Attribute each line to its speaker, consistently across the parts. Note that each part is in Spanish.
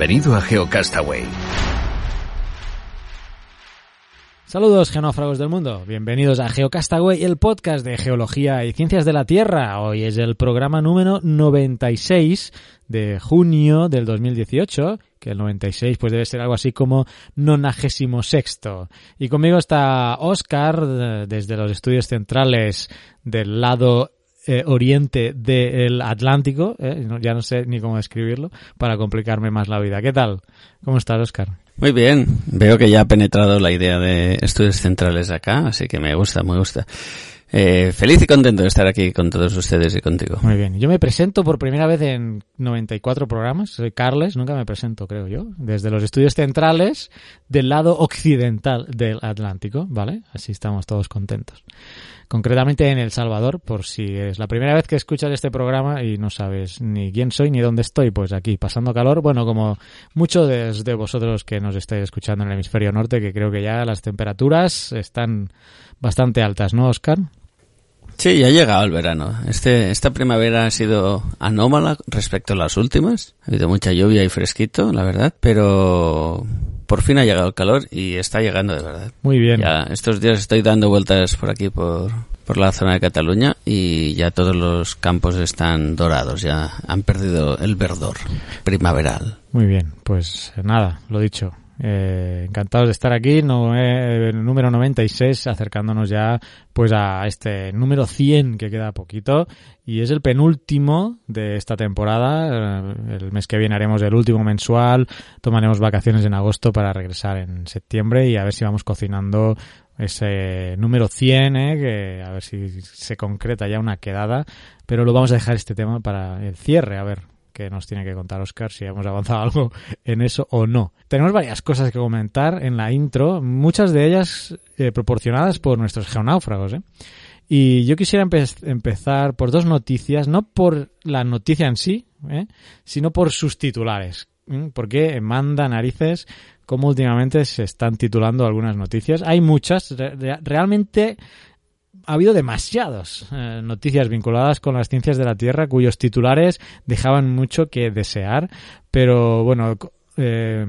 Speaker 1: Bienvenido a GeoCastaway.
Speaker 2: Saludos genófragos del mundo, bienvenidos a GeoCastaway, el podcast de geología y ciencias de la Tierra. Hoy es el programa número 96 de junio del 2018, que el 96 pues debe ser algo así como nonagésimo sexto. Y conmigo está Oscar desde los estudios centrales del lado eh, oriente del Atlántico, eh, ya no sé ni cómo describirlo, para complicarme más la vida. ¿Qué tal? ¿Cómo estás, Oscar?
Speaker 3: Muy bien, veo que ya ha penetrado la idea de estudios centrales acá, así que me gusta, me gusta. Eh, feliz y contento de estar aquí con todos ustedes y contigo.
Speaker 2: Muy bien. Yo me presento por primera vez en 94 programas. Soy Carles, nunca me presento, creo yo. Desde los estudios centrales del lado occidental del Atlántico, ¿vale? Así estamos todos contentos concretamente en El Salvador, por si es la primera vez que escuchas este programa y no sabes ni quién soy ni dónde estoy, pues aquí pasando calor, bueno, como muchos de, vosotros que nos estáis escuchando en el hemisferio norte, que creo que ya las temperaturas están bastante altas, ¿no, Oscar?
Speaker 3: Sí, ya ha llegado el verano. Este, esta primavera ha sido anómala respecto a las últimas. Ha habido mucha lluvia y fresquito, la verdad, pero por fin ha llegado el calor y está llegando de verdad.
Speaker 2: Muy bien.
Speaker 3: Ya estos días estoy dando vueltas por aquí, por, por la zona de Cataluña y ya todos los campos están dorados, ya han perdido el verdor primaveral.
Speaker 2: Muy bien, pues nada, lo dicho, eh, encantados de estar aquí, no, eh, número 96, acercándonos ya pues a este número 100 que queda poquito y es el penúltimo de esta temporada. Eh, el mes que viene haremos el último mensual, tomaremos vacaciones en agosto para regresar en septiembre y a ver si vamos cocinando ese número 100, eh, que a ver si se concreta ya una quedada, pero lo vamos a dejar este tema para el cierre, a ver que nos tiene que contar Oscar si hemos avanzado algo en eso o no. Tenemos varias cosas que comentar en la intro, muchas de ellas eh, proporcionadas por nuestros geonáufragos. ¿eh? Y yo quisiera empezar por dos noticias, no por la noticia en sí, ¿eh? sino por sus titulares. Porque manda narices como últimamente se están titulando algunas noticias. Hay muchas, realmente ha habido demasiadas eh, noticias vinculadas con las ciencias de la Tierra cuyos titulares dejaban mucho que desear, pero bueno, eh,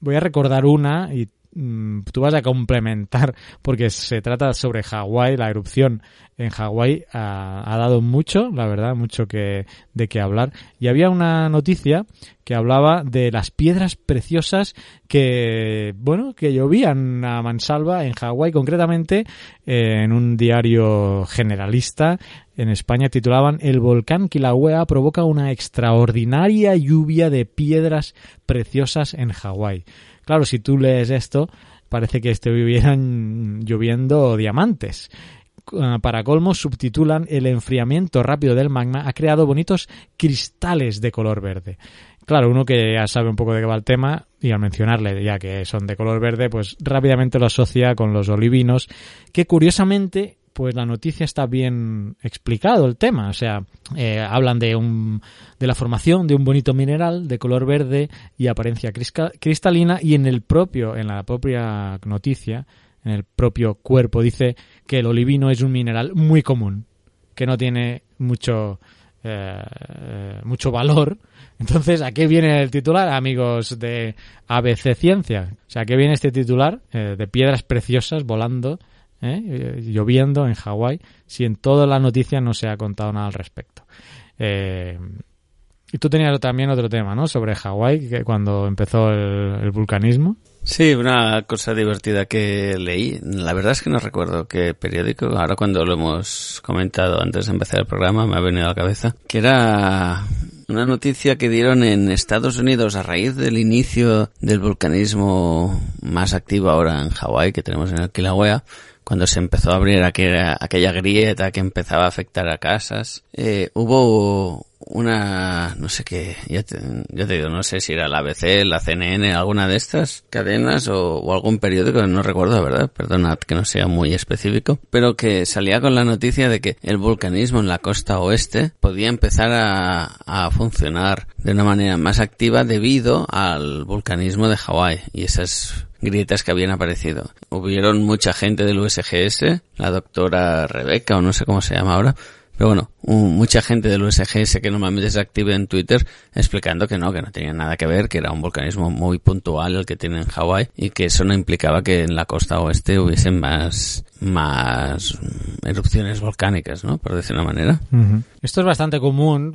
Speaker 2: voy a recordar una y mm, tú vas a complementar porque se trata sobre Hawái, la erupción en Hawái ha, dado mucho, la verdad, mucho que de qué hablar. Y había una noticia que hablaba de las piedras preciosas que, bueno, que llovían a mansalva en Hawái, concretamente eh, en un diario generalista en España titulaban El volcán Kilauea provoca una extraordinaria lluvia de piedras preciosas en Hawái. Claro, si tú lees esto, parece que estuvieran lloviendo diamantes. Ah, para colmo, subtitulan El enfriamiento rápido del magma ha creado bonitos cristales de color verde. Claro, uno que ya sabe un poco de qué va el tema, y al mencionarle ya que son de color verde, pues rápidamente lo asocia con los olivinos, que curiosamente pues la noticia está bien explicado el tema. O sea, eh, hablan de, un, de la formación de un bonito mineral de color verde y apariencia cristalina y en el propio, en la propia noticia, en el propio cuerpo, dice que el olivino es un mineral muy común, que no tiene mucho, eh, mucho valor. Entonces, ¿a qué viene el titular, amigos de ABC Ciencia? O sea, ¿a qué viene este titular eh, de piedras preciosas volando, eh, lloviendo en Hawái, si en toda la noticia no se ha contado nada al respecto? y tú tenías también otro tema, ¿no? Sobre Hawái, que cuando empezó el vulcanismo.
Speaker 3: Sí, una cosa divertida que leí. La verdad es que no recuerdo qué periódico. Ahora cuando lo hemos comentado antes de empezar el programa me ha venido a la cabeza. Que era una noticia que dieron en Estados Unidos a raíz del inicio del vulcanismo más activo ahora en Hawái que tenemos en el Kilauea cuando se empezó a abrir aquella, aquella grieta que empezaba a afectar a casas, eh, hubo una, no sé qué, ya te, digo, no sé si era la ABC, la CNN, alguna de estas cadenas o, algún periódico, no recuerdo, ¿verdad? Perdonad que no sea muy específico, pero que salía con la noticia de que el vulcanismo en la costa oeste podía empezar a, a funcionar de una manera más activa debido al vulcanismo de Hawái y esas grietas que habían aparecido. Hubieron mucha gente del USGS, la doctora Rebeca o no sé cómo se llama ahora, pero bueno, mucha gente del USGS que normalmente se active en Twitter explicando que no, que no tenía nada que ver, que era un volcanismo muy puntual el que tiene en Hawái y que eso no implicaba que en la costa oeste hubiesen más, más erupciones volcánicas, ¿no? Por decir una manera.
Speaker 2: Esto es bastante común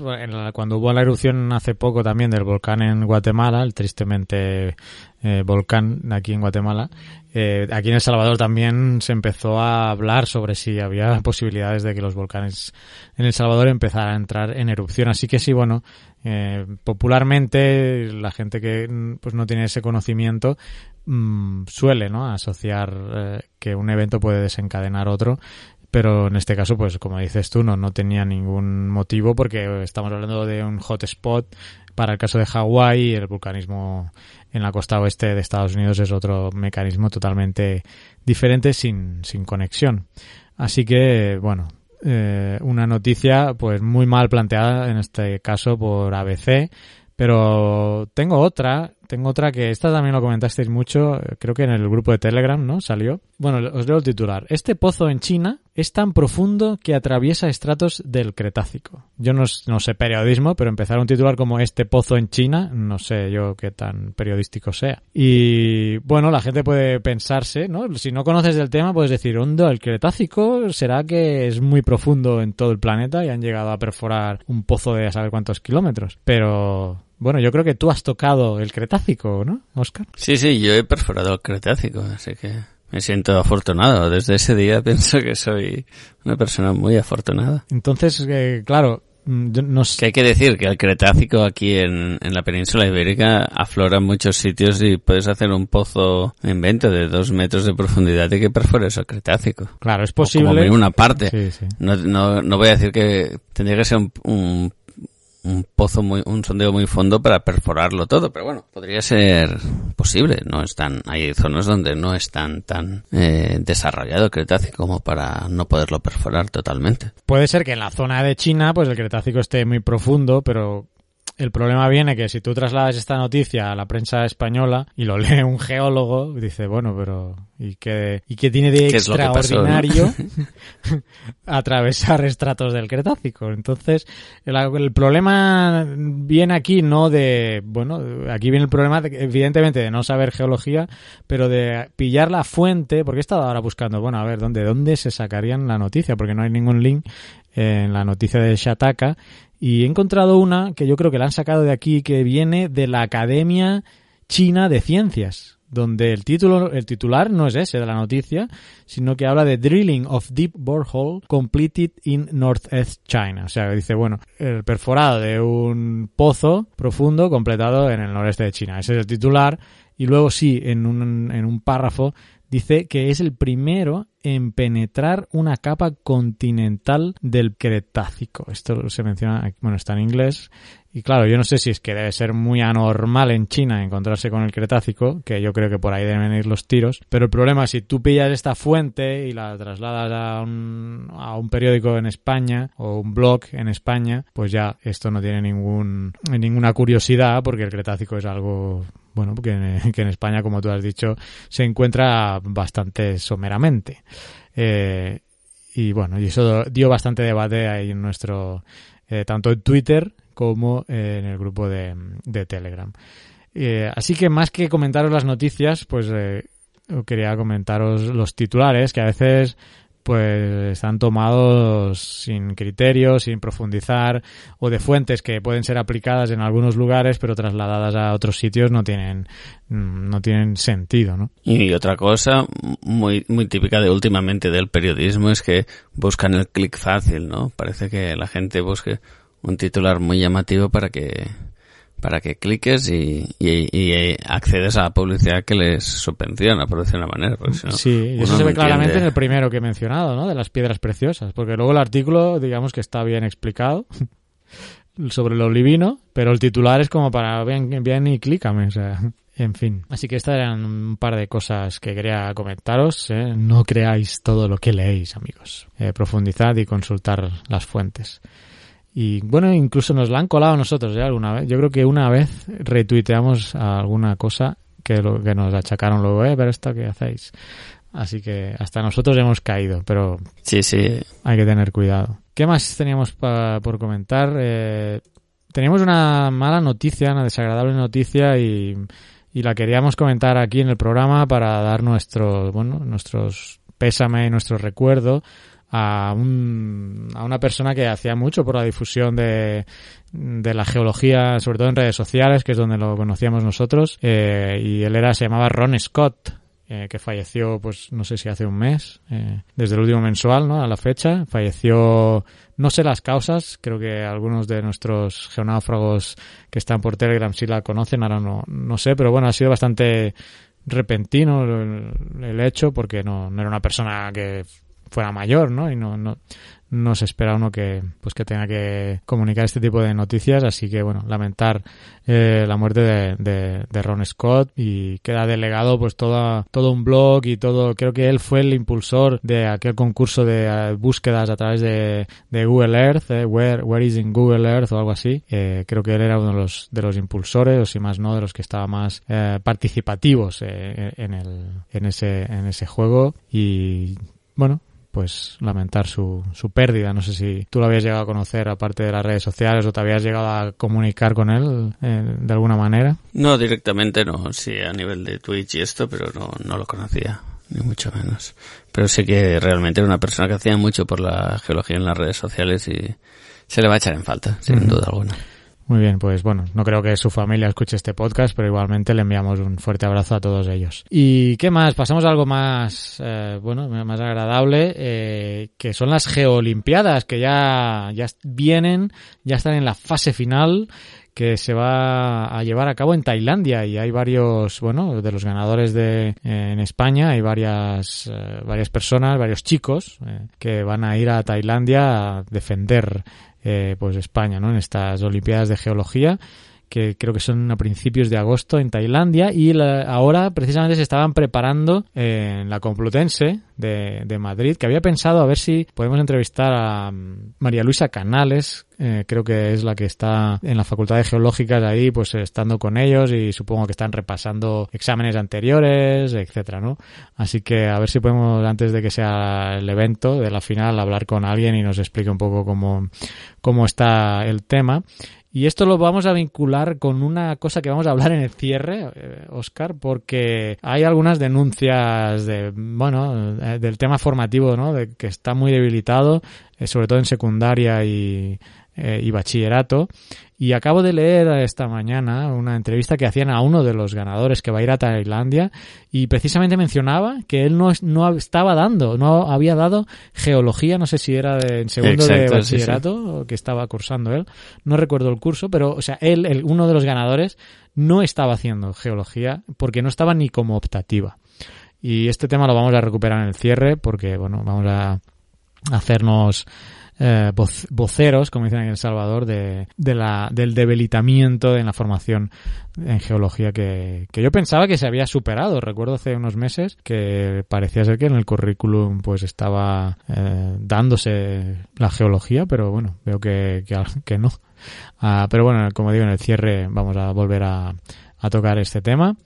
Speaker 2: cuando hubo la erupción hace poco también del volcán en Guatemala, el tristemente eh, volcán aquí en Guatemala. Eh, aquí en El Salvador también se empezó a hablar sobre si había posibilidades de que los volcanes en El Salvador empezaran a entrar en erupción. Así que sí, bueno, eh, popularmente la gente que pues no tiene ese conocimiento mm, suele ¿no? asociar que un evento puede desencadenar otro pero en este caso, pues como dices tú, no, no tenía ningún motivo porque estamos hablando de un hotspot para el caso de Hawái, el vulcanismo en la costa oeste de Estados Unidos es otro mecanismo totalmente diferente sin, sin conexión. Así que, bueno, eh, una noticia pues muy mal planteada en este caso por ABC, pero tengo otra tengo otra que esta también lo comentasteis mucho, creo que en el grupo de Telegram, ¿no? Salió. Bueno, os leo el titular. Este pozo en China es tan profundo que atraviesa estratos del Cretácico. Yo no, sé periodismo, pero empezar un titular como este pozo en China, no sé yo qué tan periodístico sea. Y bueno, la gente puede pensarse, ¿no? Si no conoces del tema, puedes decir, hondo, el Cretácico será que es muy profundo en todo el planeta y han llegado a perforar un pozo de a saber cuántos kilómetros. Pero bueno, yo creo que tú has tocado el Cretácico, ¿no, Oscar?
Speaker 3: Sí, sí, yo he perforado el Cretácico, así que me siento afortunado. Desde ese día pienso que soy una persona muy afortunada.
Speaker 2: Entonces, eh, claro, mm, no
Speaker 3: Que hay que decir que el Cretácico aquí en, en, la península ibérica aflora en muchos sitios y puedes hacer un pozo en vento de dos metros de profundidad y que perfores el Cretácico.
Speaker 2: Claro, es posible.
Speaker 3: O como una parte. Sí, sí. No, no, no voy a decir que tendría que ser un, un un pozo muy, un sondeo muy fondo para perforarlo todo, pero bueno, podría ser posible. No están, hay zonas donde no es tan, tan eh, desarrollado el Cretácico como para no poderlo perforar totalmente.
Speaker 2: Puede ser que en la zona de China, pues el Cretácico esté muy profundo, pero el problema viene que si tú trasladas esta noticia a la prensa española y lo lee un geólogo, dice, bueno, pero ¿y qué, y qué tiene de extraordinario atravesar estratos del Cretácico? Entonces, el, problema viene aquí no de, bueno, aquí viene el problema de, evidentemente de no saber geología, pero de pillar la fuente, porque he estado ahora buscando, bueno, a ver, ¿dónde, dónde se sacarían la noticia? Porque no hay ningún link en la noticia de Shataka y he encontrado una que yo creo que la han sacado de aquí, que viene de la Academia China de Ciencias, donde el título, el titular no es ese de la noticia, sino que habla de Drilling of Deep Borehole Completed in Northeast China. O sea, dice, bueno, el perforado de un pozo profundo completado en el noreste de China. Ese es el titular. Y luego sí, en un, en un párrafo dice que es el primero en penetrar una capa continental del Cretácico. Esto se menciona, bueno, está en inglés. Y claro, yo no sé si es que debe ser muy anormal en China encontrarse con el Cretácico, que yo creo que por ahí deben ir los tiros. Pero el problema es si tú pillas esta fuente y la trasladas a un, a un periódico en España o un blog en España, pues ya esto no tiene ningún, ninguna curiosidad porque el Cretácico es algo bueno, que en, España, como tú has dicho, se encuentra bastante someramente. Eh, y bueno, y eso dio bastante debate ahí en nuestro, eh, tanto en Twitter como eh, en el grupo de, Telegram. así que más que comentaros las noticias, pues quería comentaros los titulares que a veces pues están tomados sin criterio, sin profundizar, o de fuentes que pueden ser aplicadas en algunos lugares, pero trasladadas a otros sitios no tienen, no tienen sentido, ¿no?
Speaker 3: Y otra cosa muy, muy típica de últimamente del periodismo es que buscan el clic fácil, ¿no? Parece que la gente busque un titular muy llamativo para que para que cliques y, y, accedes a la publicidad que les subvenciona, por decir una manera.
Speaker 2: sí, eso se ve claramente en el primero que he mencionado, ¿no? De las piedras preciosas, porque luego el artículo, digamos que está bien explicado sobre lo olivino, pero el titular es como para bien, bien y clícame, o sea, en fin. Así que estas eran un par de cosas que quería comentaros. ¿eh? No creáis todo lo que leéis, amigos. Eh, profundizad y consultar las fuentes. Y bueno, incluso nos la han colado nosotros ya alguna vez. Yo creo que una vez retuiteamos alguna cosa que, lo, que nos achacaron luego, eh, pero esto que hacéis. Así que hasta nosotros hemos caído, pero
Speaker 3: sí, sí.
Speaker 2: hay que tener cuidado. ¿Qué más teníamos por comentar? Eh, teníamos una mala noticia, una desagradable noticia y, y, la queríamos comentar aquí en el programa para dar nuestro, bueno, nuestros pésame y nuestro recuerdo a, un, a una persona que hacía mucho por la difusión de, de la geología, sobre todo en redes sociales, que es donde lo conocíamos nosotros, eh, y él era, se llamaba Ron Scott, eh, que falleció, pues no sé si hace un mes, eh, desde el último mensual, ¿no? A la fecha. Falleció, no sé las causas, creo que algunos de nuestros geonáufragos que están por Telegram sí la conocen, ahora no, no sé, pero bueno, ha sido bastante repentino el, el hecho porque no, no era una persona que fuera mayor, ¿no? Y no, no, no se espera uno que pues que tenga que comunicar este tipo de noticias. Así que bueno lamentar eh, la muerte de, de, Ron Scott y queda delegado pues todo todo un blog y todo. Creo que él fue el impulsor de aquel concurso de eh, búsquedas a través de, de Google Earth eh, where, where is in Google Earth o algo así. Creo que él era uno de los de los impulsores o si más no de los que estaba más participativos en el en ese en ese juego. Y bueno, pues lamentar su, su pérdida. No sé si tú lo habías llegado a conocer aparte de las redes sociales o te habías llegado a comunicar con él eh, de alguna manera.
Speaker 3: No, directamente no, sí, a nivel de Twitch y esto, pero no, no lo conocía, ni mucho menos. Pero sé que realmente era una persona que hacía mucho por la geología en las redes sociales y se le va a echar en falta, sin duda alguna.
Speaker 2: Muy bien, pues bueno, no creo que su familia escuche este podcast, pero igualmente le enviamos un fuerte abrazo a todos ellos. ¿Y qué más? Pasamos a algo más, eh, bueno, más agradable, eh, que son las Geolimpiadas, que ya, ya vienen, ya están en la fase final que se va a llevar a cabo en Tailandia y hay varios, bueno, de los ganadores de en España hay varias eh, varias personas, varios chicos que van a ir a Tailandia a defender eh, pues España, ¿no? En estas Olimpiadas de Geología que creo que son a principios de agosto en Tailandia y ahora precisamente se estaban preparando en la Complutense de, de, Madrid, que había pensado a ver si podemos entrevistar a mm, María Luisa Canales, eh, creo que es la que está en la Facultad de Geológicas ahí, pues estando con ellos y supongo que están repasando exámenes anteriores, etcétera, ¿no? Así que a ver si podemos, antes de que sea el evento de la final, hablar con alguien y nos explique un poco cómo, cómo está el tema. Y esto lo vamos a vincular con una cosa que vamos a hablar en el cierre, Oscar, eh, porque hay algunas denuncias de, bueno, eh, del tema formativo, ¿no? De que está muy debilitado, eh, sobre todo en secundaria y, y bachillerato, y acabo de leer esta mañana una entrevista que hacían a uno de los ganadores que va a ir a Tailandia y precisamente mencionaba que él no, no estaba dando, no había dado geología, no sé si era de, en segundo de bachillerato que estaba cursando él, no recuerdo el curso, pero o sea, él, el, uno de los ganadores, no estaba haciendo geología porque no estaba ni como optativa. Y este tema lo vamos a recuperar en el cierre porque, bueno, vamos a hacernos eh, voceros, como dicen en El Salvador, de, de la, del debilitamiento en la formación en geología que, que, yo pensaba que se había superado. Recuerdo hace unos meses que parecía ser que en el currículum pues estaba eh, dándose la geología, pero bueno, veo que, que, no. Ah, pero bueno, como digo, en el cierre vamos a volver a, a tocar este tema.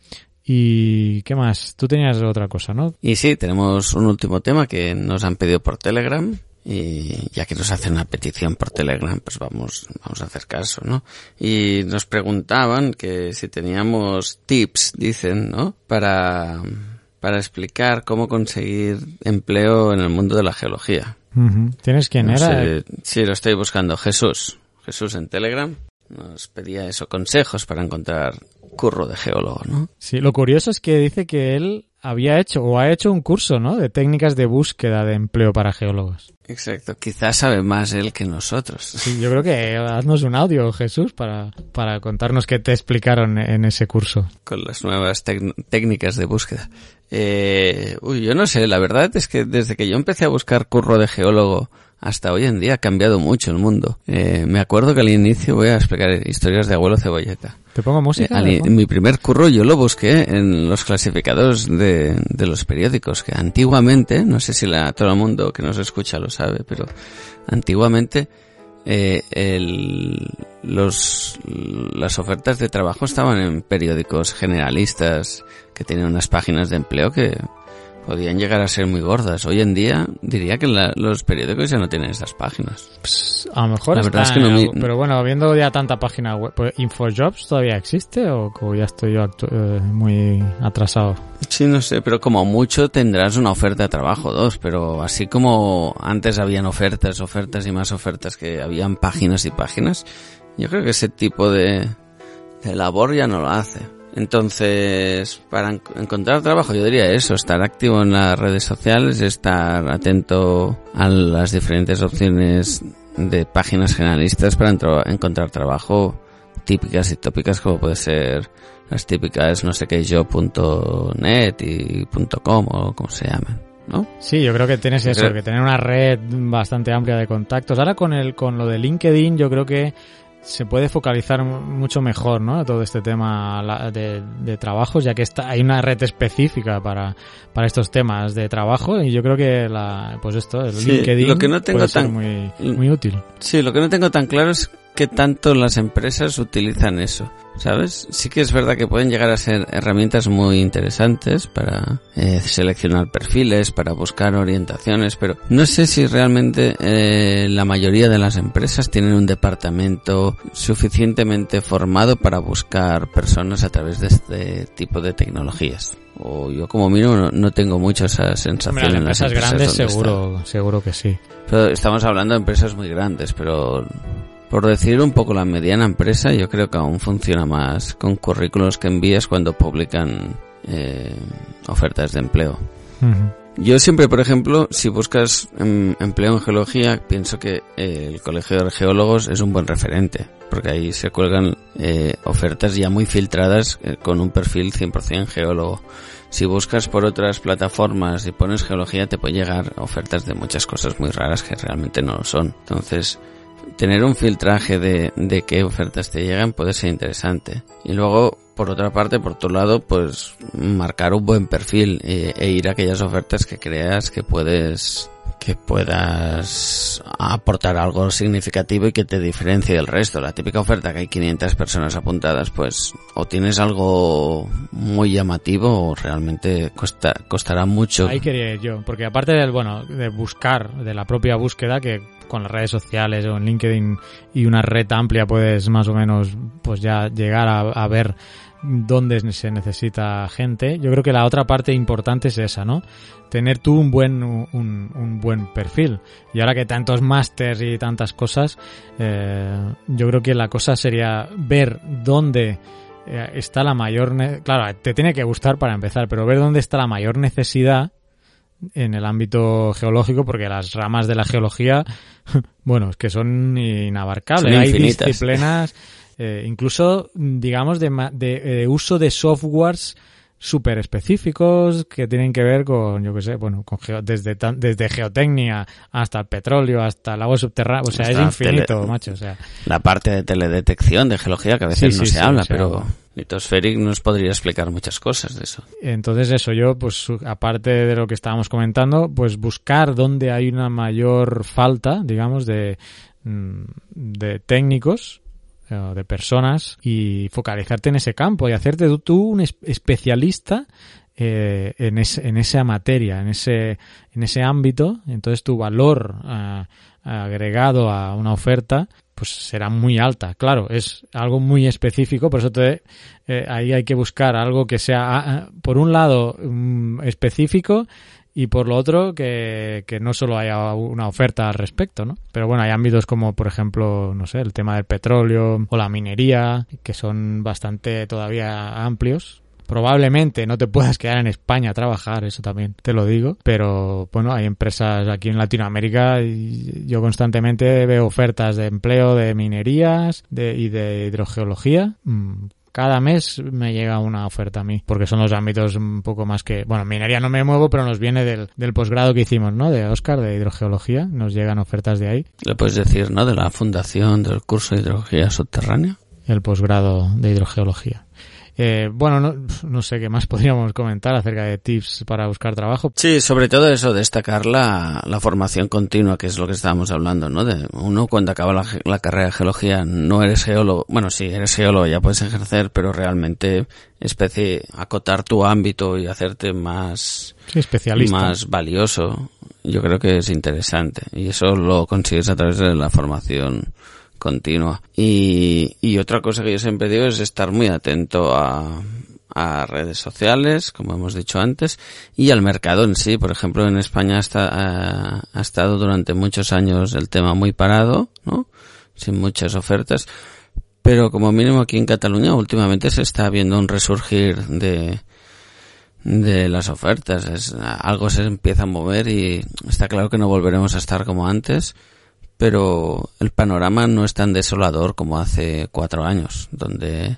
Speaker 2: ¿Y qué más? Tú tenías otra cosa, ¿no?
Speaker 3: Y sí, tenemos un último tema que nos han pedido por Telegram y ya que nos hacen una petición por Telegram, pues vamos, vamos a hacer caso, ¿no? Y nos preguntaban que si teníamos tips, dicen, ¿no? Para, para explicar cómo conseguir empleo en el mundo de la geología.
Speaker 2: ¿Tienes quién era?
Speaker 3: sí, lo estoy buscando. Jesús. Jesús en Telegram. Nos pedía eso, consejos para encontrar curro de geólogo, ¿no?
Speaker 2: Sí, lo curioso es que dice que él había hecho o ha hecho un curso, ¿no? De técnicas de búsqueda de empleo para geólogos.
Speaker 3: Exacto, quizás sabe más él que nosotros.
Speaker 2: Sí, yo creo que haznos un audio, Jesús, para, para contarnos qué te explicaron en ese curso.
Speaker 3: Con las nuevas técnicas de búsqueda. Eh, uy, yo no sé, la verdad es que desde que yo empecé a buscar curro de geólogo hasta hoy en día ha cambiado mucho el mundo. Eh, me acuerdo que al inicio voy a explicar historias de abuelo cebolleta.
Speaker 2: ¿Te pongo música?
Speaker 3: Eh, en mi primer curro yo lo busqué en los clasificados de, de los periódicos, que antiguamente, no sé si la, todo el mundo que nos escucha lo sabe, pero antiguamente eh, el, los, las ofertas de trabajo estaban en periódicos generalistas que tenían unas páginas de empleo que podían llegar a ser muy gordas. Hoy en día diría que los periódicos ya no tienen estas páginas.
Speaker 2: A lo mejor la verdad es que no Pero bueno, viendo ya tanta página web, pues, ¿Infojobs todavía existe o, ya estoy yo eh, muy atrasado?
Speaker 3: Sí, no sé, pero como mucho tendrás una oferta de trabajo, dos, pero así como antes habían ofertas, ofertas y más ofertas que habían páginas y páginas, yo creo que ese tipo de, de labor ya no lo hace. Entonces, para encontrar trabajo, yo diría eso, estar activo en las redes sociales, estar atento a las diferentes opciones de páginas generalistas para encontrar trabajo típicas y tópicas como puede ser las típicas no sé qué yo.net y .com o como se llaman. ¿No?
Speaker 2: Sí, yo creo que tienes eso, que tener una red bastante amplia de contactos. Ahora con el con lo de LinkedIn, yo creo que se puede focalizar mucho mejor, ¿no? Todo este tema de, de trabajos, ya que está, hay una red específica para, para estos temas de trabajo y yo creo que la, pues esto, el LinkedIn
Speaker 3: lo que no tengo
Speaker 2: puede
Speaker 3: tan,
Speaker 2: ser muy, muy útil.
Speaker 3: Sí, lo que no tengo tan claro es qué tanto las empresas utilizan eso, ¿sabes? Sí que es verdad que pueden llegar a ser herramientas muy interesantes para eh, seleccionar perfiles, para buscar orientaciones, pero no sé si realmente eh, la mayoría de las empresas tienen un departamento suficientemente formado para buscar personas a través de este tipo de tecnologías. O yo como mínimo no, tengo mucho esa sensación en las empresas
Speaker 2: grandes seguro seguro que sí.
Speaker 3: Pero estamos hablando de empresas muy grandes pero por decir un poco la mediana empresa, yo creo que aún funciona más con currículos que envías cuando publican eh, ofertas de empleo. Yo siempre, por ejemplo, si buscas em, empleo en geología, pienso que eh, el Colegio de Geólogos es un buen referente, porque ahí se cuelgan eh, ofertas ya muy filtradas con un perfil 100% geólogo. Si buscas por otras plataformas y pones geología, te puede llegar ofertas de muchas cosas muy raras que realmente no lo son. Entonces, tener un filtraje de, de qué ofertas te llegan puede ser interesante. Y luego, por otra parte, por tu lado, pues marcar un buen perfil e, e, ir a aquellas ofertas que creas que puedes que puedas aportar algo significativo y que te diferencie del resto. La típica oferta que hay 500 personas apuntadas, pues o tienes algo muy llamativo o realmente costará mucho.
Speaker 2: Ahí quería yo, porque aparte del, bueno, de buscar, de la propia búsqueda, que con las redes sociales o en LinkedIn y una red amplia puedes más o menos pues ya llegar a, ver dónde se necesita gente. Yo creo que la otra parte importante es esa, ¿no? Tener tú un buen, un, un buen perfil. Y ahora que tantos másters y tantas cosas, eh, yo creo que la cosa sería ver dónde eh, está la mayor... Claro, te tiene que gustar para empezar, pero ver dónde está la mayor necesidad en el ámbito geológico, porque las ramas de la geología, bueno, es que son inabarcables. Hay disciplinas, eh, incluso, digamos, de, de, uso de softwares súper específicos que tienen que ver con, yo qué sé, bueno, con desde, desde geotecnia hasta el petróleo, hasta el agua subterránea, o sea, es infinito, macho, o sea.
Speaker 3: La parte de teledetección, de geología, que a veces no se habla, pero... Litospheric nos podría explicar muchas cosas de eso.
Speaker 2: Entonces eso, yo pues aparte de lo que estábamos comentando, pues buscar dónde hay una mayor falta, digamos, de, mm, de técnicos eh, de personas y focalizarte en ese campo y hacerte tú un especialista eh, en, en esa materia, en ese, en ese ámbito. Entonces tu valor eh, agregado a una oferta pues será muy alta. Claro, es algo muy específico, por eso te, ahí hay que buscar algo que sea, ah, ah, por un lado, mm, específico y por lo otro que, que no solo haya una oferta al respecto, ¿no? Pero bueno, hay ámbitos como por ejemplo, no sé, el tema del petróleo o la minería, que son bastante todavía amplios Probablemente no te puedas quedar en España a trabajar, eso también te lo digo, pero bueno, hay empresas aquí en Latinoamérica y yo constantemente veo ofertas de empleo de minerías de, y de hidrogeología. Mm, cada mes me llega una oferta a mí, porque son los ámbitos un poco más que, bueno, minería no me muevo, pero nos viene del, del posgrado que hicimos, ¿no? De Oscar, de hidrogeología, nos llegan ofertas de ahí.
Speaker 3: Le puedes decir, ¿no? De la fundación del curso de hidrología subterránea.
Speaker 2: El posgrado de hidrogeología. Eh, bueno, no, no, sé qué más podríamos comentar acerca de tips para buscar trabajo.
Speaker 3: Sí, sobre todo eso, destacar la, la formación continua, que es lo que estábamos hablando, ¿no? De uno cuando acaba la, la, carrera de geología no eres geólogo, bueno, sí, eres geólogo, ya puedes ejercer, pero realmente especie acotar tu ámbito y hacerte más
Speaker 2: sí, especialista.
Speaker 3: más valioso, yo creo que es interesante y eso lo consigues a través de la formación continua. Y, y otra cosa que yo siempre digo es estar muy atento a, redes sociales, como hemos dicho antes, y al mercado en sí. Por ejemplo, en España ha, ha estado durante muchos años el tema muy parado, ¿no? Sin muchas ofertas. Pero como mínimo aquí en Cataluña últimamente se está viendo un resurgir de, de las ofertas. Es, algo se empieza a mover y está claro que no volveremos a estar como antes pero el panorama no es tan desolador como hace cuatro años, donde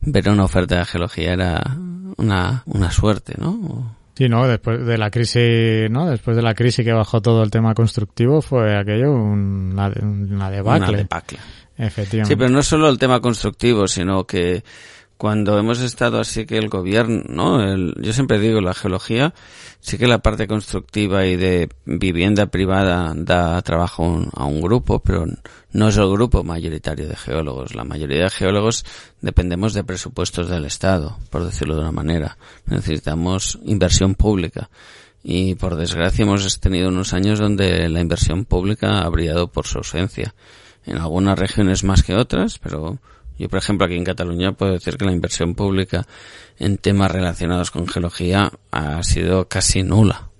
Speaker 3: ver una oferta de geología era una, una suerte, ¿no?
Speaker 2: Sí, no, después de la crisis, ¿no? Después de la crisis que bajó todo el tema constructivo fue aquello una, una debacle.
Speaker 3: Una debacle.
Speaker 2: Efectivamente.
Speaker 3: Sí, pero no solo el tema constructivo, sino que cuando hemos estado así que el gobierno, ¿no? El, yo siempre digo, la geología, sí que la parte constructiva y de vivienda privada da trabajo a un, a un grupo, pero no es el grupo mayoritario de geólogos. La mayoría de geólogos dependemos de presupuestos del Estado, por decirlo de una manera. Necesitamos inversión pública. Y por desgracia hemos tenido unos años donde la inversión pública ha brillado por su ausencia. En algunas regiones más que otras, pero yo, por ejemplo, aquí en Cataluña puedo decir que la inversión pública en temas relacionados con geología ha sido casi nula.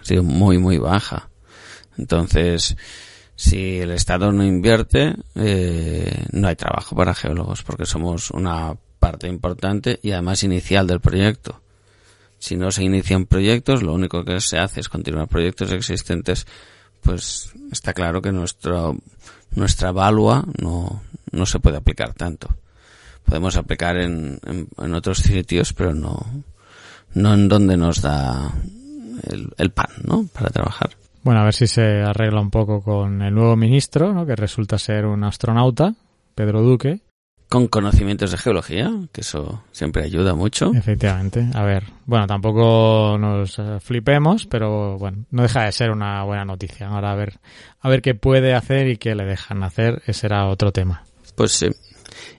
Speaker 3: Ha sido muy, muy baja. Entonces, si el Estado no invierte, eh, no hay trabajo para geólogos porque somos una parte importante y además inicial del proyecto. Si no se inician proyectos, lo único que se hace es continuar proyectos existentes, pues está claro que nuestro, nuestra valua no, no se puede aplicar tanto. Podemos aplicar en, en, en otros sitios, pero no, no en donde nos da el, el, pan, ¿no? Para trabajar.
Speaker 2: Bueno, a ver si se arregla un poco con el nuevo ministro, ¿no? Que resulta ser un astronauta, Pedro Duque.
Speaker 3: Con conocimientos de geología, que eso siempre ayuda mucho.
Speaker 2: Efectivamente. A ver, bueno, tampoco nos flipemos, pero bueno, no deja de ser una buena noticia. Ahora a ver, a ver qué puede hacer y qué le dejan hacer, ese era otro tema.
Speaker 3: Pues sí.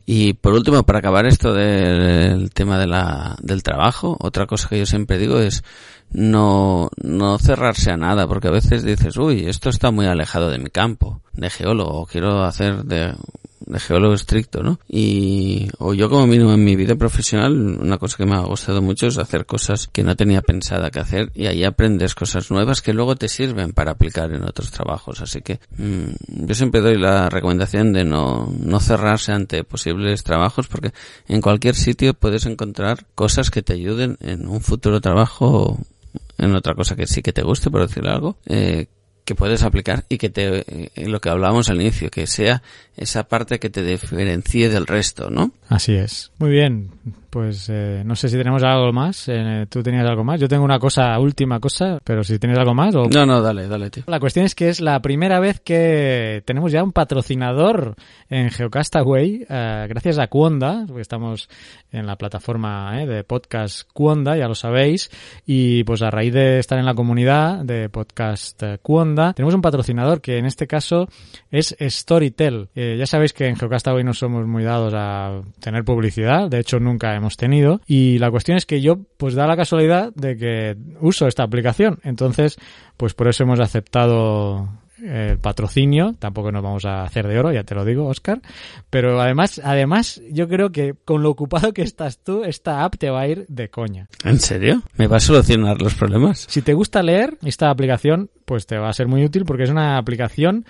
Speaker 3: Y por último, para acabar esto del tema de la, del trabajo, otra cosa que yo siempre digo es no, no cerrarse a nada, porque a veces dices, uy, esto está muy alejado de mi campo, de geólogo, quiero hacer de, de geólogo estricto, ¿no? Y, o yo como mínimo en mi vida profesional, una cosa que me ha gustado mucho es hacer cosas que no tenía pensada que hacer y ahí aprendes cosas nuevas que luego te sirven para aplicar en otros trabajos. Así que mmm, yo siempre doy la recomendación de no, no cerrarse ante posibles trabajos porque en cualquier sitio puedes encontrar cosas que te ayuden en un futuro trabajo en otra cosa que sí que te guste, por decir algo, eh, que puedes aplicar y que te, eh, lo que hablábamos al inicio, que sea esa parte que te diferencie del resto, ¿no?
Speaker 2: Así es. Muy bien. Pues eh, no sé si tenemos algo más. Eh, ¿Tú tenías algo más? Yo tengo una cosa, última cosa, pero si tienes algo más o...
Speaker 3: No, no, dale, dale, tío.
Speaker 2: La cuestión es que es la primera vez que tenemos ya un patrocinador en Geocastaway, eh, gracias a Cuonda, porque estamos en la plataforma eh, de podcast Cuonda, ya lo sabéis, y pues a raíz de estar en la comunidad de podcast Cuonda, tenemos un patrocinador que en este caso es Storytel. Eh, ya sabéis que en Geocastaway no somos muy dados a tener publicidad, de hecho nunca hemos tenido, y la cuestión es que yo pues da la casualidad de que uso esta aplicación, entonces pues por eso hemos aceptado el patrocinio, tampoco nos vamos a hacer de oro, ya te lo digo, Oscar, pero además, además, yo creo que con lo ocupado que estás tú, esta app te va a ir de coña.
Speaker 3: ¿En serio? ¿Me va a solucionar los problemas?
Speaker 2: Si te gusta leer, esta aplicación, pues te va a ser muy útil porque es una aplicación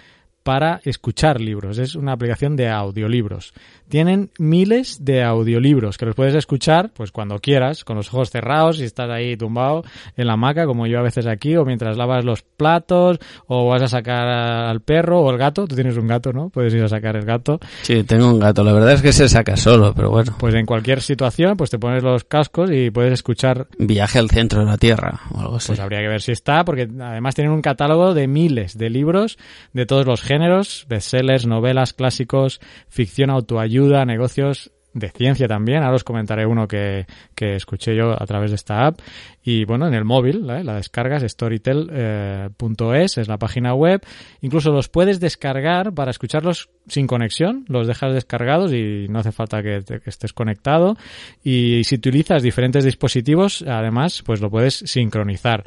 Speaker 2: para escuchar libros. Es una aplicación de audiolibros. Tienen miles de audiolibros que los puedes escuchar pues cuando quieras, con los ojos cerrados y estás ahí tumbado en la hamaca, como yo a veces aquí, o mientras lavas los platos, o vas a sacar al perro o el gato. Tú tienes un gato, ¿no? Puedes ir a sacar el gato.
Speaker 3: Sí, tengo un gato. La verdad es que se saca solo, pero bueno.
Speaker 2: Pues en cualquier situación, pues te pones los cascos y puedes escuchar.
Speaker 3: Viaje al centro de la Tierra o algo así.
Speaker 2: Pues habría que ver si está, porque además tienen un catálogo de miles de libros de todos los géneros, bestsellers, novelas, clásicos, ficción, autoayuda, negocios, de ciencia también. Ahora os comentaré uno que, que escuché yo a través de esta app. Y bueno, en el móvil, la descargas, storytel.es es la página web. Incluso los puedes descargar para escucharlos sin conexión. Los dejas descargados y no hace falta que, que estés conectado. Y si utilizas diferentes dispositivos, además, pues lo puedes sincronizar.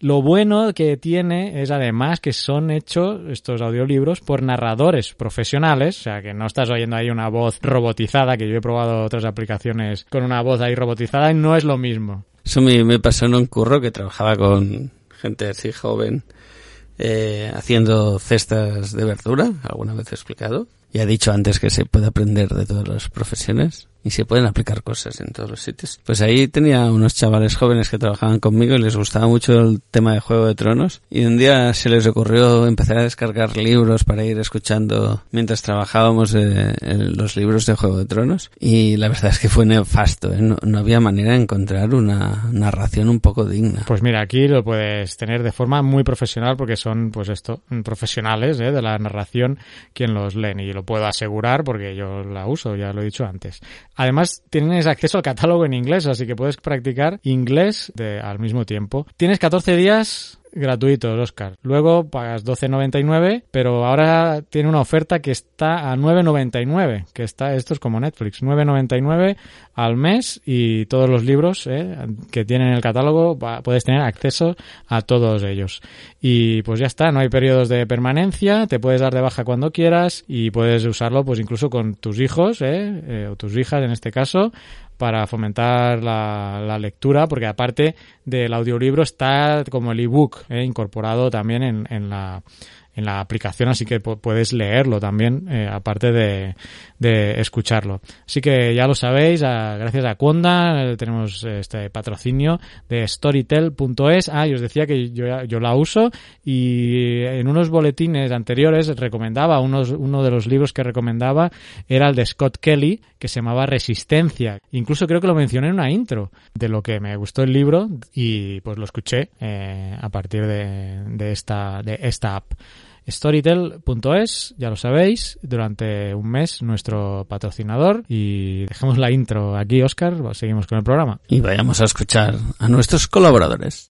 Speaker 2: Lo bueno que tiene es además que son hechos estos audiolibros por narradores profesionales, o sea que no estás oyendo ahí una voz robotizada, que yo he probado otras aplicaciones con una voz ahí robotizada y no es lo mismo.
Speaker 3: Eso me, pasó en un curro que trabajaba con gente así joven eh, haciendo cestas de verdura, alguna vez he explicado. Y ha dicho antes que se puede aprender de todas las profesiones y se pueden aplicar cosas en todos los sitios. Pues ahí tenía unos chavales jóvenes que trabajaban conmigo y les gustaba mucho el tema de Juego de Tronos y un día se les ocurrió empezar a descargar libros para ir escuchando mientras trabajábamos eh, los libros de Juego de Tronos y la verdad es que fue nefasto, ¿eh? no, no, había manera de encontrar una narración un poco digna.
Speaker 2: Pues mira, aquí lo puedes tener de forma muy profesional porque son pues esto, profesionales ¿eh? de la narración quien los leen y lo puedo asegurar porque yo la uso, ya lo he dicho antes. Además, tienes acceso al catálogo en inglés, así que puedes practicar inglés de, al mismo tiempo. Tienes 14 días gratuitos, Oscar. Luego pagas 12.99, pero ahora tiene una oferta que está a 9.99, que está, esto es como Netflix, 9.99 al mes y todos los libros eh, que tienen el catálogo puedes tener acceso a todos ellos. Y pues ya está, no hay periodos de permanencia, te puedes dar de baja cuando quieras y puedes usarlo pues incluso con tus hijos eh, eh, o tus hijas en este caso para fomentar la, la, lectura, porque aparte del audiolibro está como el ebook eh, incorporado también en, en, la, en la aplicación, así que puedes leerlo también, eh, aparte de, escucharlo. Así que ya lo sabéis, gracias a Conda eh, tenemos este patrocinio de storytel.es. Ah, y os decía que yo, yo la uso y en unos boletines anteriores recomendaba, unos, uno de los libros que recomendaba era el de Scott Kelly, que se llamaba Resistencia. Incluso creo que lo mencioné en una intro de lo que me gustó el libro y pues lo escuché eh, a partir de, de, esta, de esta app. Storytel.es, ya lo sabéis, durante un mes nuestro patrocinador y dejamos la intro aquí, Oscar, seguimos con el programa.
Speaker 3: Y vayamos a escuchar a nuestros colaboradores.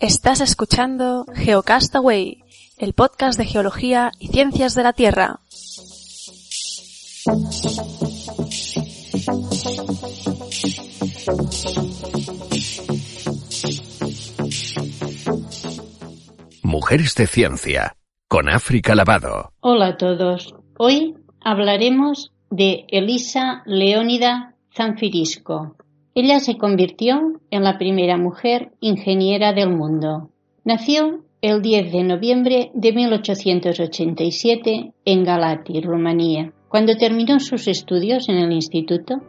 Speaker 4: Estás escuchando Geocastaway, el podcast de geología y ciencias de la Tierra.
Speaker 1: Mujeres de Ciencia, con África Lavado.
Speaker 5: Hola a todos. Hoy hablaremos de Elisa Leónida Zanfirisco. Ella se convirtió en la primera mujer ingeniera del mundo. Nació el 10 de noviembre de 1887 en Galati, Rumanía. Cuando terminó sus estudios en el instituto,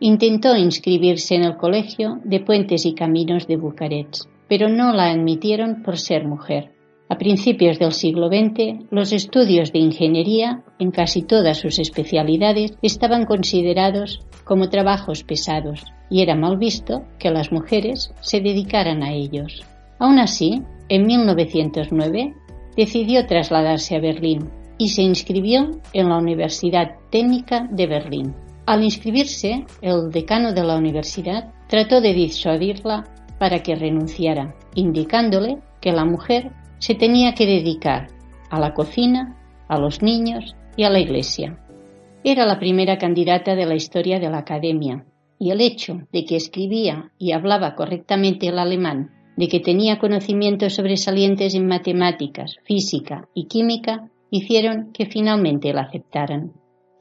Speaker 5: intentó inscribirse en el Colegio de Puentes y Caminos de Bucarest, pero no la admitieron por ser mujer. A principios del siglo XX, los estudios de ingeniería, en casi todas sus especialidades, estaban considerados como trabajos pesados y era mal visto que las mujeres se dedicaran a ellos. Aún así, en 1909 decidió trasladarse a Berlín y se inscribió en la Universidad Técnica de Berlín. Al inscribirse, el decano de la universidad trató de disuadirla para que renunciara, indicándole que la mujer se tenía que dedicar a la cocina, a los niños y a la iglesia. Era la primera candidata de la historia de la academia, y el hecho de que escribía y hablaba correctamente el alemán, de que tenía conocimientos sobresalientes en matemáticas, física y química, hicieron que finalmente la aceptaran.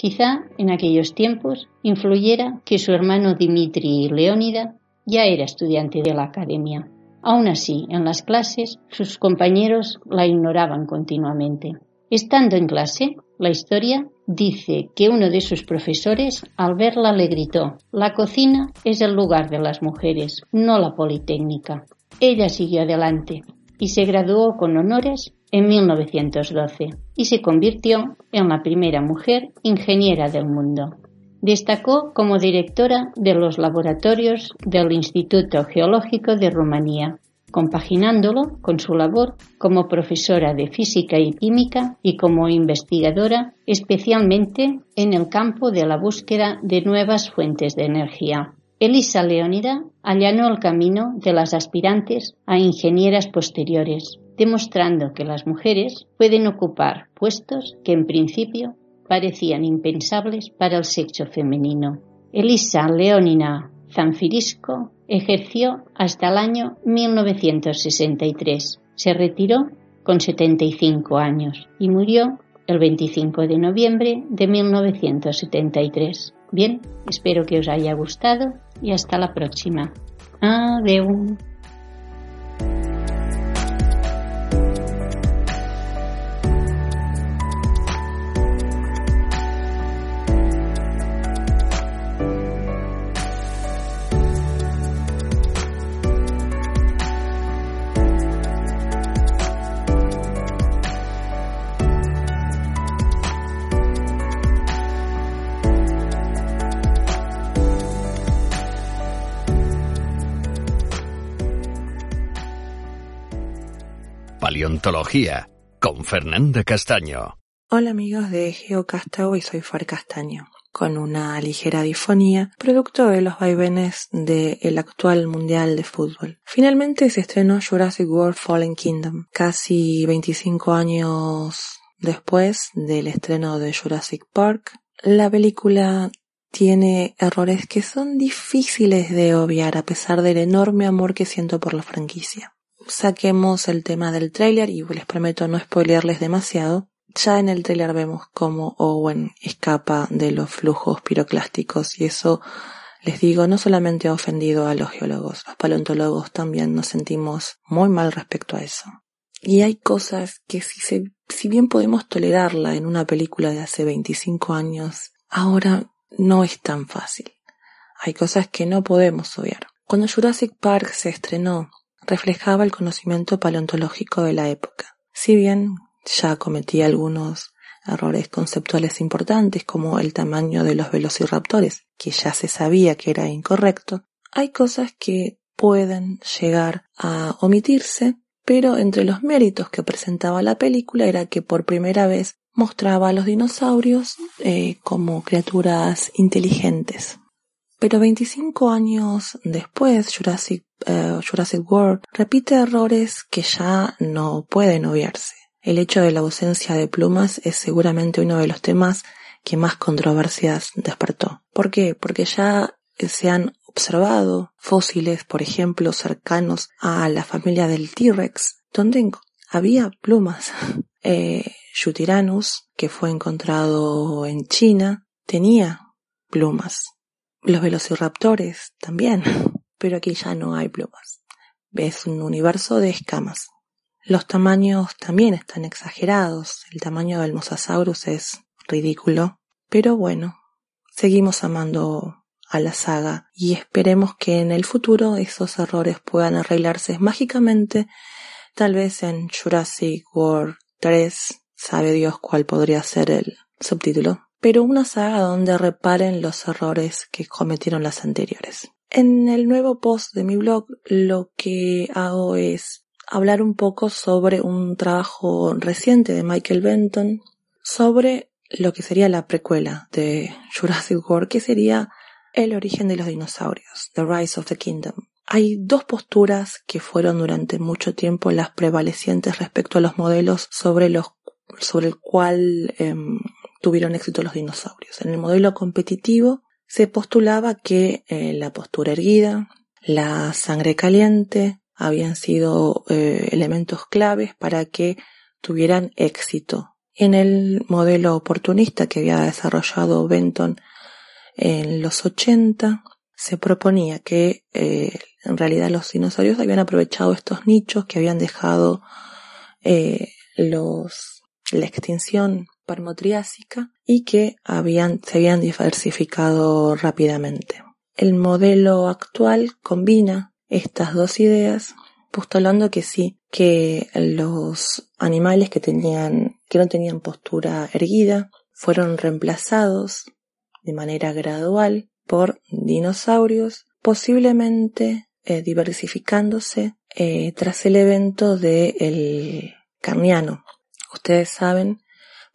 Speaker 5: Quizá en aquellos tiempos influyera que su hermano Dimitri Leónida ya era estudiante de la academia. Aún así, en las clases, sus compañeros la ignoraban continuamente. Estando en clase, la historia dice que uno de sus profesores al verla le gritó La cocina es el lugar de las mujeres, no la politécnica. Ella siguió adelante y se graduó con honores en 1912 y se convirtió en la primera mujer ingeniera del mundo. Destacó como directora de los laboratorios del Instituto Geológico de Rumanía compaginándolo con su labor como profesora de física y química y como investigadora, especialmente en el campo de la búsqueda de nuevas fuentes de energía. Elisa Leónida allanó el camino de las aspirantes a ingenieras posteriores, demostrando que las mujeres pueden ocupar puestos que en principio parecían impensables para el sexo femenino. Elisa Leónina Zanfirisco ejerció hasta el año 1963. Se retiró con 75 años y murió el 25 de noviembre de 1973. Bien, espero que os haya gustado y hasta la próxima. Adiós.
Speaker 1: Paleontología con Fernanda Castaño.
Speaker 6: Hola amigos de GeoCastaway, soy Far Castaño, con una ligera difonía, producto de los vaivenes del actual Mundial de Fútbol. Finalmente se estrenó Jurassic World Fallen Kingdom, casi 25 años después del estreno de Jurassic Park. La película tiene errores que son difíciles de obviar a pesar del enorme amor que siento por la franquicia saquemos el tema del tráiler y les prometo no spoilearles demasiado. Ya en el tráiler vemos cómo Owen escapa de los flujos piroclásticos y eso, les digo, no solamente ha ofendido a los geólogos, los paleontólogos también nos sentimos muy mal respecto a eso. Y hay cosas que si, se, si bien podemos tolerarla en una película de hace 25 años, ahora no es tan fácil. Hay cosas que no podemos obviar. Cuando Jurassic Park se estrenó reflejaba el conocimiento paleontológico de la época. Si bien ya cometía algunos errores conceptuales importantes como el tamaño de los velociraptores, que ya se sabía que era incorrecto, hay cosas que pueden llegar a omitirse, pero entre los méritos que presentaba la película era que por primera vez mostraba a los dinosaurios eh, como criaturas inteligentes. Pero 25 años después, Jurassic, eh, Jurassic World repite errores que ya no pueden obviarse. El hecho de la ausencia de plumas es seguramente uno de los temas que más controversias despertó. ¿Por qué? Porque ya se han observado fósiles, por ejemplo, cercanos a la familia del T-Rex, donde había plumas. Eh, Yutirannus, que fue encontrado en China, tenía plumas. Los velociraptores también, pero aquí ya no hay plumas. Ves un universo de escamas. Los tamaños también están exagerados. El tamaño del Mosasaurus es ridículo. Pero bueno, seguimos amando a la saga y esperemos que en el futuro esos errores puedan arreglarse mágicamente. Tal vez en Jurassic World 3, sabe Dios cuál podría ser el subtítulo pero una saga donde reparen los errores que cometieron las anteriores. En el nuevo post de mi blog lo que hago es hablar un poco sobre un trabajo reciente de Michael Benton sobre lo que sería la precuela de Jurassic World, que sería el origen de los dinosaurios, The Rise of the Kingdom. Hay dos posturas que fueron durante mucho tiempo las prevalecientes respecto a los modelos sobre los sobre el cual em, tuvieron éxito los dinosaurios. En el modelo competitivo se postulaba que eh, la postura erguida, la sangre caliente, habían sido eh, elementos claves para que tuvieran éxito En el modelo oportunista que había desarrollado Benton en los 80, se proponía que eh, en realidad los dinosaurios habían aprovechado estos nichos que habían dejado eh, los, la extinción permotriásica y que habían, se habían diversificado rápidamente. El modelo actual combina estas dos ideas, postulando que sí, que los animales que tenían, que no tenían postura erguida, fueron reemplazados de manera gradual por dinosaurios, posiblemente eh, diversificándose eh, tras el evento del Carniano. Ustedes saben,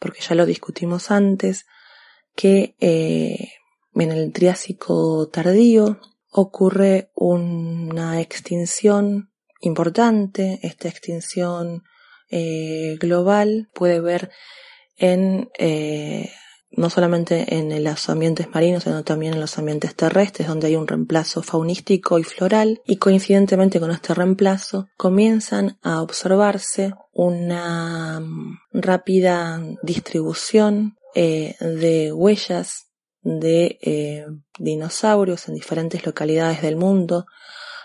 Speaker 6: porque ya lo discutimos antes, que eh, en el Triásico tardío ocurre una extinción importante. Esta extinción eh, global puede ver en eh, no solamente en los ambientes marinos, sino también en los ambientes terrestres, donde hay un reemplazo faunístico y floral, y coincidentemente con este reemplazo comienzan a observarse una mm, rápida distribución eh, de huellas de eh, dinosaurios en diferentes localidades del mundo.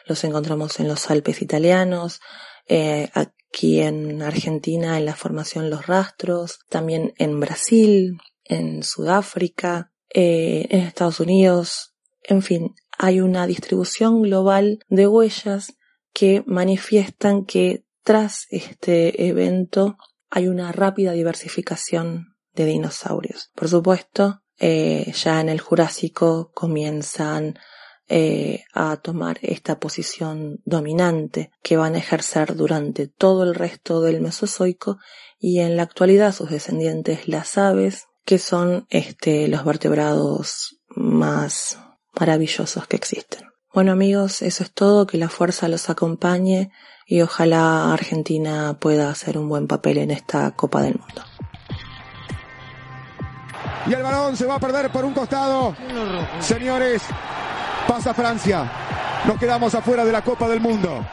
Speaker 6: Los encontramos en los Alpes italianos, eh, aquí en Argentina en la formación Los Rastros, también en Brasil, en Sudáfrica, eh, en Estados Unidos, en fin, hay una distribución global de huellas que manifiestan que tras este evento hay una rápida diversificación de dinosaurios. Por supuesto, eh, ya en el Jurásico comienzan eh, a tomar esta posición dominante que van a ejercer durante todo el resto del Mesozoico y en la actualidad sus descendientes las aves que son este, los vertebrados más maravillosos que existen. Bueno amigos, eso es todo, que la fuerza los acompañe y ojalá Argentina pueda hacer un buen papel en esta Copa del Mundo.
Speaker 7: Y el balón se va a perder por un costado. Señores, pasa Francia. Nos quedamos afuera de la Copa del Mundo.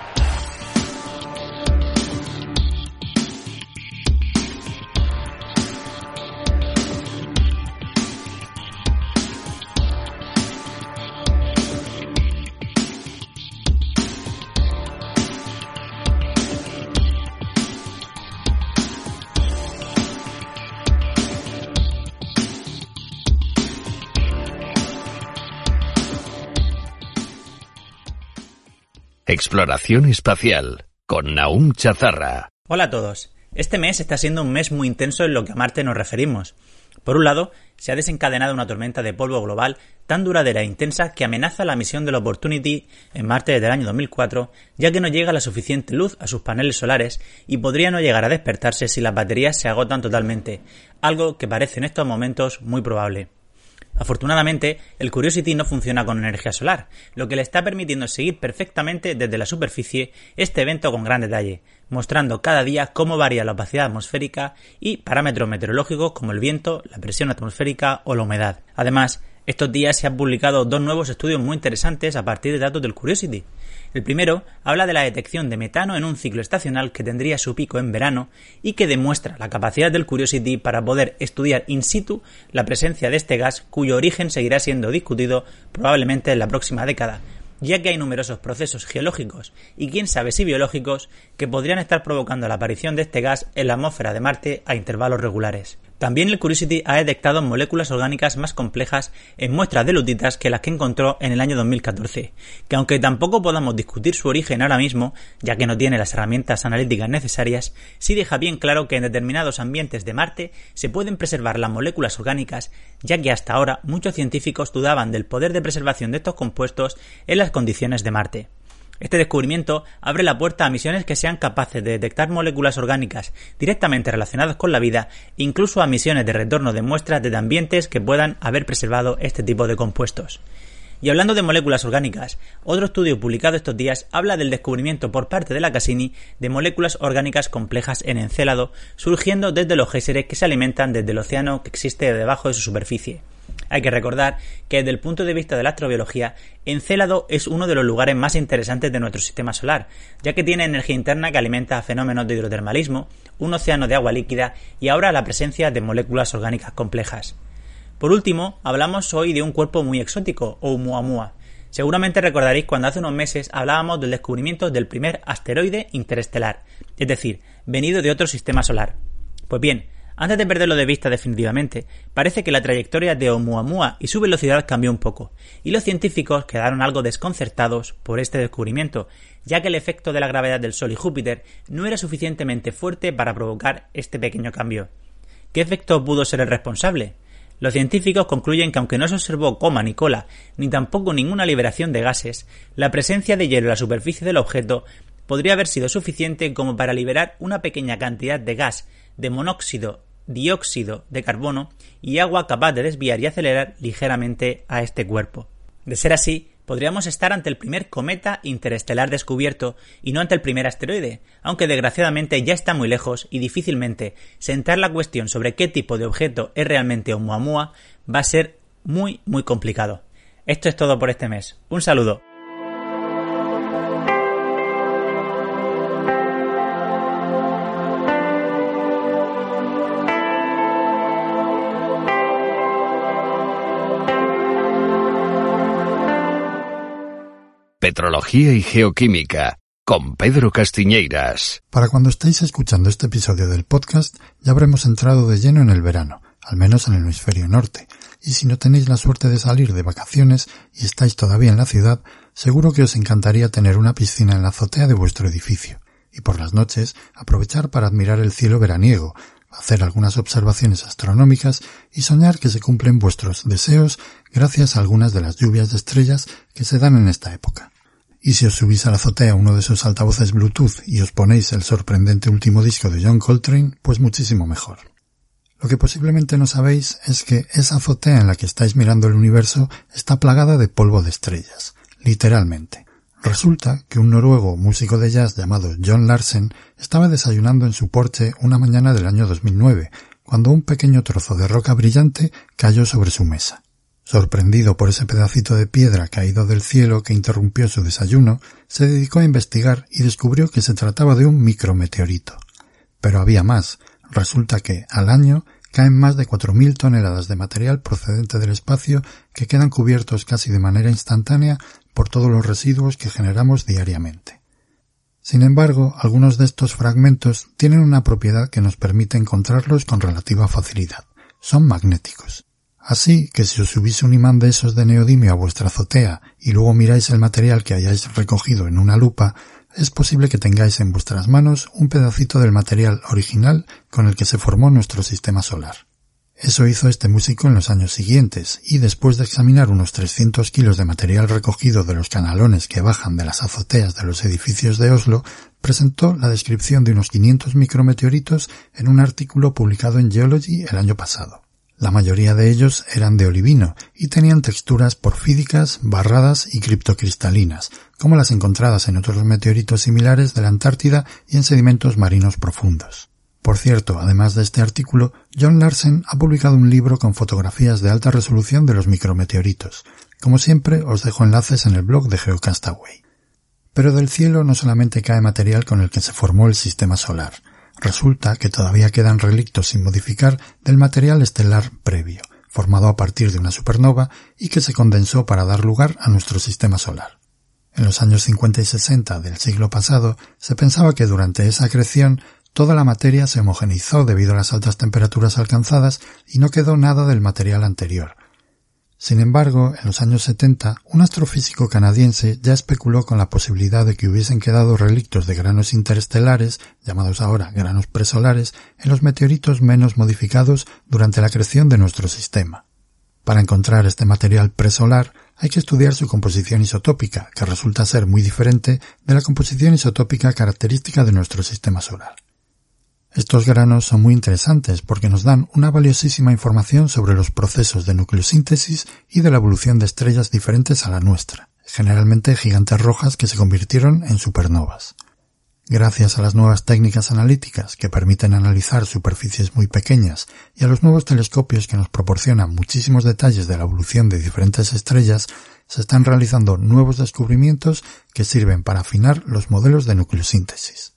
Speaker 1: Exploración espacial con Naum Chazarra.
Speaker 8: Hola a todos. Este mes está siendo un mes muy intenso en lo que a Marte nos referimos. Por un lado, se ha desencadenado una tormenta de polvo global tan duradera e intensa que amenaza la misión del Opportunity en Marte desde el año 2004, ya que no llega la suficiente luz a sus paneles solares y podría no llegar a despertarse si las baterías se agotan totalmente, algo que parece en estos momentos muy probable. Afortunadamente, el Curiosity no funciona con energía solar, lo que le está permitiendo seguir perfectamente desde la superficie este evento con gran detalle, mostrando cada día cómo varía la opacidad atmosférica y parámetros meteorológicos como el viento, la presión atmosférica o la humedad. Además, estos días se han publicado dos nuevos estudios muy interesantes a partir de datos del Curiosity. El primero habla de la detección de metano en un ciclo estacional que tendría su pico en verano y que demuestra la capacidad del Curiosity para poder estudiar in situ la presencia de este gas cuyo origen seguirá siendo discutido probablemente en la próxima década, ya que hay numerosos procesos geológicos y quién sabe si biológicos que podrían estar provocando la aparición de este gas en la atmósfera de Marte a intervalos regulares. También el Curiosity ha detectado moléculas orgánicas más complejas en muestras de lutitas que las que encontró en el año 2014, que aunque tampoco podamos discutir su origen ahora mismo, ya que no tiene las herramientas analíticas necesarias, sí deja bien claro que en determinados ambientes de Marte se pueden preservar las moléculas orgánicas, ya que hasta ahora muchos científicos dudaban del poder de preservación de estos compuestos en las condiciones de Marte. Este descubrimiento abre la puerta a misiones que sean capaces de detectar moléculas orgánicas directamente relacionadas con la vida, incluso a misiones de retorno de muestras de ambientes que puedan haber preservado este tipo de compuestos. Y hablando de moléculas orgánicas, otro estudio publicado estos días habla del descubrimiento por parte de la Cassini de moléculas orgánicas complejas en Encélado, surgiendo desde los géiseres que se alimentan desde el océano que existe debajo de su superficie. Hay que recordar que desde el punto de vista de la astrobiología, Encélado es uno de los lugares más interesantes de nuestro sistema solar, ya que tiene energía interna que alimenta fenómenos de hidrotermalismo, un océano de agua líquida y ahora la presencia de moléculas orgánicas complejas. Por último, hablamos hoy de un cuerpo muy exótico, Oumuamua. Seguramente recordaréis cuando hace unos meses hablábamos del descubrimiento del primer asteroide interestelar, es decir, venido de otro sistema solar. Pues bien, antes de perderlo de vista definitivamente, parece que la trayectoria de Oumuamua y su velocidad cambió un poco, y los científicos quedaron algo desconcertados por este descubrimiento, ya que el efecto de la gravedad del Sol y Júpiter no era suficientemente fuerte para provocar este pequeño cambio. ¿Qué efecto pudo ser el responsable? Los científicos concluyen que aunque no se observó coma ni cola, ni tampoco ninguna liberación de gases, la presencia de hielo en la superficie del objeto podría haber sido suficiente como para liberar una pequeña cantidad de gas de monóxido, dióxido de carbono y agua capaz de desviar y acelerar ligeramente a este cuerpo. De ser así, podríamos estar ante el primer cometa interestelar descubierto y no ante el primer asteroide, aunque desgraciadamente ya está muy lejos y difícilmente sentar la cuestión sobre qué tipo de objeto es realmente Oumuamua va a ser muy muy complicado. Esto es todo por este mes. Un saludo.
Speaker 1: Petrología y Geoquímica con Pedro Castiñeiras.
Speaker 9: Para cuando estéis escuchando este episodio del podcast ya habremos entrado de lleno en el verano, al menos en el hemisferio norte, y si no tenéis la suerte de salir de vacaciones y estáis todavía en la ciudad, seguro que os encantaría tener una piscina en la azotea de vuestro edificio, y por las noches aprovechar para admirar el cielo veraniego, hacer algunas observaciones astronómicas y soñar que se cumplen vuestros deseos gracias a algunas de las lluvias de estrellas que se dan en esta época. Y si os subís a la azotea uno de esos altavoces Bluetooth y os ponéis el sorprendente último disco de John Coltrane, pues muchísimo mejor. Lo que posiblemente no sabéis es que esa azotea en la que estáis mirando el universo está plagada de polvo de estrellas, literalmente. Resulta que un noruego músico de jazz llamado John Larsen estaba desayunando en su porche una mañana del año 2009, cuando un pequeño trozo de roca brillante cayó sobre su mesa. Sorprendido por ese pedacito de piedra caído del cielo que interrumpió su desayuno, se dedicó a investigar y descubrió que se trataba de un micrometeorito. Pero había más. Resulta que, al año, caen más de 4.000 toneladas de material procedente del espacio que quedan cubiertos casi de manera instantánea por todos los residuos que generamos diariamente. Sin embargo, algunos de estos fragmentos tienen una propiedad que nos permite encontrarlos con relativa facilidad. Son magnéticos. Así que si os subís un imán de esos de neodimio a vuestra azotea y luego miráis el material que hayáis recogido en una lupa, es posible que tengáis en vuestras manos un pedacito del material original con el que se formó nuestro sistema solar. Eso hizo este músico en los años siguientes, y después de examinar unos 300 kilos de material recogido de los canalones que bajan de las azoteas de los edificios de Oslo, presentó la descripción de unos 500 micrometeoritos en un artículo publicado en Geology el año pasado. La mayoría de ellos eran de olivino y tenían texturas porfídicas, barradas y criptocristalinas, como las encontradas en otros meteoritos similares de la Antártida y en sedimentos marinos profundos. Por cierto, además de este artículo, John Larsen ha publicado un libro con fotografías de alta resolución de los micrometeoritos. Como siempre, os dejo enlaces en el blog de Geocastaway. Pero del cielo no solamente cae material con el que se formó el sistema solar, Resulta que todavía quedan relictos sin modificar del material estelar previo, formado a partir de una supernova y que se condensó para dar lugar a nuestro sistema solar. En los años 50 y 60 del siglo pasado se pensaba que durante esa acreción toda la materia se homogeneizó debido a las altas temperaturas alcanzadas y no quedó nada del material anterior, sin embargo, en los años 70, un astrofísico canadiense ya especuló con la posibilidad de que hubiesen quedado relictos de granos interestelares, llamados ahora granos presolares, en los meteoritos menos modificados durante la creación de nuestro sistema. Para encontrar este material presolar hay que estudiar su composición isotópica, que resulta ser muy diferente de la composición isotópica característica de nuestro sistema solar. Estos granos son muy interesantes porque nos dan una valiosísima información sobre los procesos de nucleosíntesis y de la evolución de estrellas diferentes a la nuestra, generalmente gigantes rojas que se convirtieron en supernovas. Gracias a las nuevas técnicas analíticas que permiten analizar superficies muy pequeñas y a los nuevos telescopios que nos proporcionan muchísimos detalles de la evolución de diferentes estrellas, se están realizando nuevos descubrimientos que sirven para afinar los modelos de nucleosíntesis.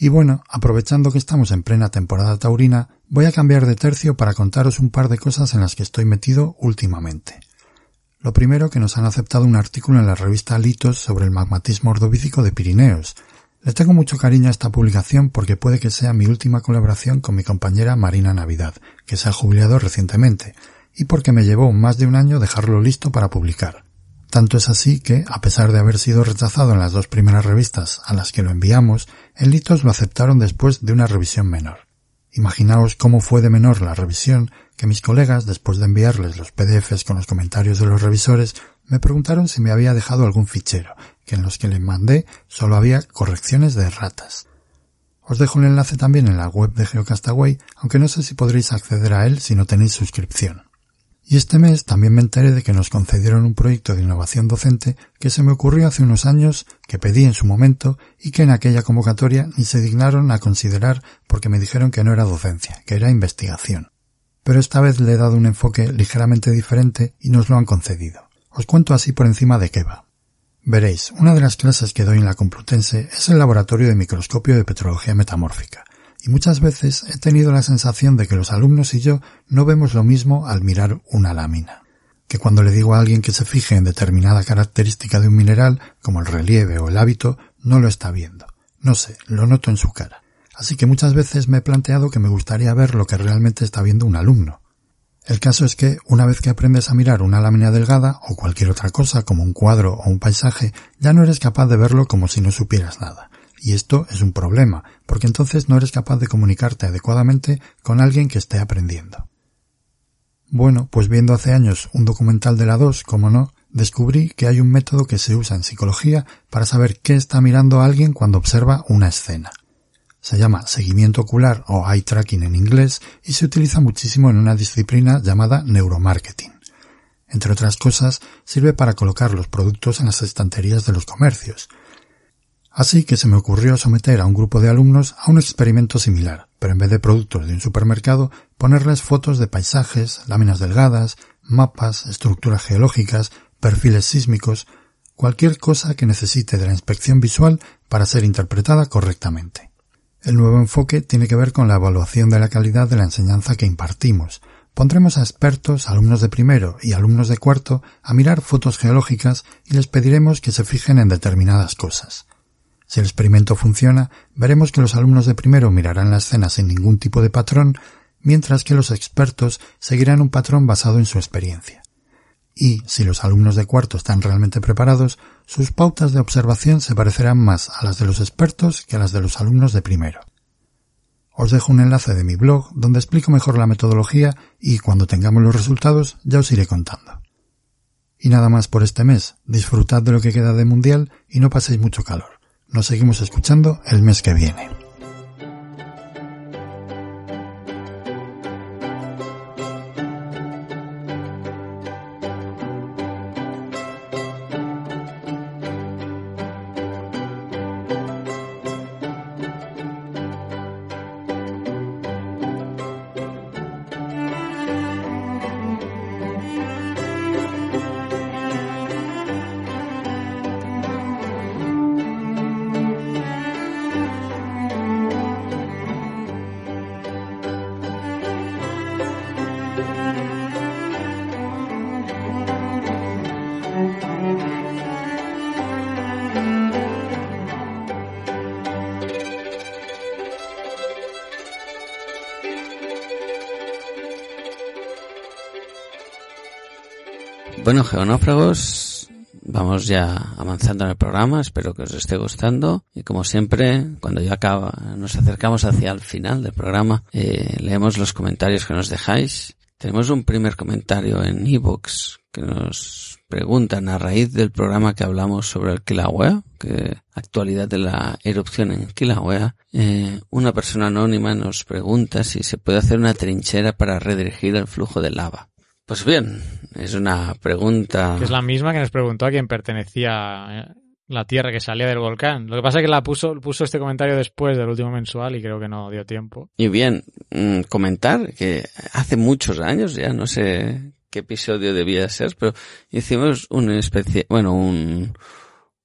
Speaker 9: Y bueno, aprovechando que estamos en plena temporada taurina, voy a cambiar de tercio para contaros un par de cosas en las que estoy metido últimamente. Lo primero que nos han aceptado un artículo en la revista Litos sobre el magmatismo ordovícico de Pirineos, le tengo mucho cariño a esta publicación porque puede que sea mi última colaboración con mi compañera Marina Navidad, que se ha jubilado recientemente, y porque me llevó más de un año dejarlo listo para publicar. Tanto es así que, a pesar de haber sido rechazado en las dos primeras revistas a las que lo enviamos, en Litos lo aceptaron después de una revisión menor. Imaginaos cómo fue de menor la revisión que mis colegas, después de enviarles los PDFs con los comentarios de los revisores, me preguntaron si me había dejado algún fichero, que en los que les mandé solo había correcciones de ratas. Os dejo el enlace también en la web de Geocastaway, aunque no sé si podréis acceder a él si no tenéis suscripción. Y este mes también me enteré de que nos concedieron un proyecto de innovación docente que se me ocurrió hace unos años, que pedí en su momento y que en aquella convocatoria ni se dignaron a considerar porque me dijeron que no era docencia, que era investigación. Pero esta vez le he dado un enfoque ligeramente diferente y nos lo han concedido. Os cuento así por encima de qué va. Veréis, una de las clases que doy en la Complutense es el laboratorio de microscopio de petrología metamórfica, y muchas veces he tenido la sensación de que los alumnos y yo no vemos lo mismo al mirar una lámina. Que cuando le digo a alguien que se fije en determinada característica de un mineral, como el relieve o el hábito, no lo está viendo. No sé, lo noto en su cara. Así que muchas veces me he planteado que me gustaría ver lo que realmente está viendo un alumno, el caso es que una vez que aprendes a mirar una lámina delgada o cualquier otra cosa como un cuadro o un paisaje, ya no eres capaz de verlo como si no supieras nada. Y esto es un problema, porque entonces no eres capaz de comunicarte adecuadamente con alguien que esté aprendiendo. Bueno, pues viendo hace años un documental de la 2, como no, descubrí que hay un método que se usa en psicología para saber qué está mirando alguien cuando observa una escena. Se llama seguimiento ocular o eye tracking en inglés y se utiliza muchísimo en una disciplina llamada neuromarketing. Entre otras cosas, sirve para colocar los productos en las estanterías de los comercios. Así que se me ocurrió someter a un grupo de alumnos a un experimento similar, pero en vez de productos de un supermercado, ponerles fotos de paisajes, láminas delgadas, mapas, estructuras geológicas, perfiles sísmicos, cualquier cosa que necesite de la inspección visual para ser interpretada correctamente. El nuevo enfoque tiene que ver con la evaluación de la calidad de la enseñanza que impartimos. Pondremos a expertos, alumnos de primero y alumnos de cuarto a mirar fotos geológicas y les pediremos que se fijen en determinadas cosas. Si el experimento funciona, veremos que los alumnos de primero mirarán la escena sin ningún tipo de patrón, mientras que los expertos seguirán un patrón basado en su experiencia y, si los alumnos de cuarto están realmente preparados, sus pautas de observación se parecerán más a las de los expertos que a las de los alumnos de primero. Os dejo un enlace de mi blog donde explico mejor la metodología y cuando tengamos los resultados ya os iré contando. Y nada más por este mes, disfrutad de lo que queda de mundial y no paséis mucho calor. Nos seguimos escuchando el mes que viene.
Speaker 3: Bueno, geonáufragos, vamos ya avanzando en el programa, espero que os esté gustando y como siempre, cuando ya acaba, nos acercamos hacia el final del programa, eh, leemos los comentarios que nos dejáis. Tenemos un primer comentario en ebooks que nos preguntan a raíz del programa que hablamos sobre el Kilauea, que actualidad de la erupción en Kilauea, eh, una persona anónima nos pregunta si se puede hacer una trinchera para redirigir el flujo de lava. Pues bien, es una pregunta.
Speaker 2: Que es la misma que nos preguntó a quien pertenecía eh, la tierra que salía del volcán. Lo que pasa es que la puso, puso este comentario después del último mensual y creo que no dio tiempo.
Speaker 3: Y bien, mm, comentar que hace muchos años, ya no sé qué episodio debía ser, pero hicimos una especie, bueno, un,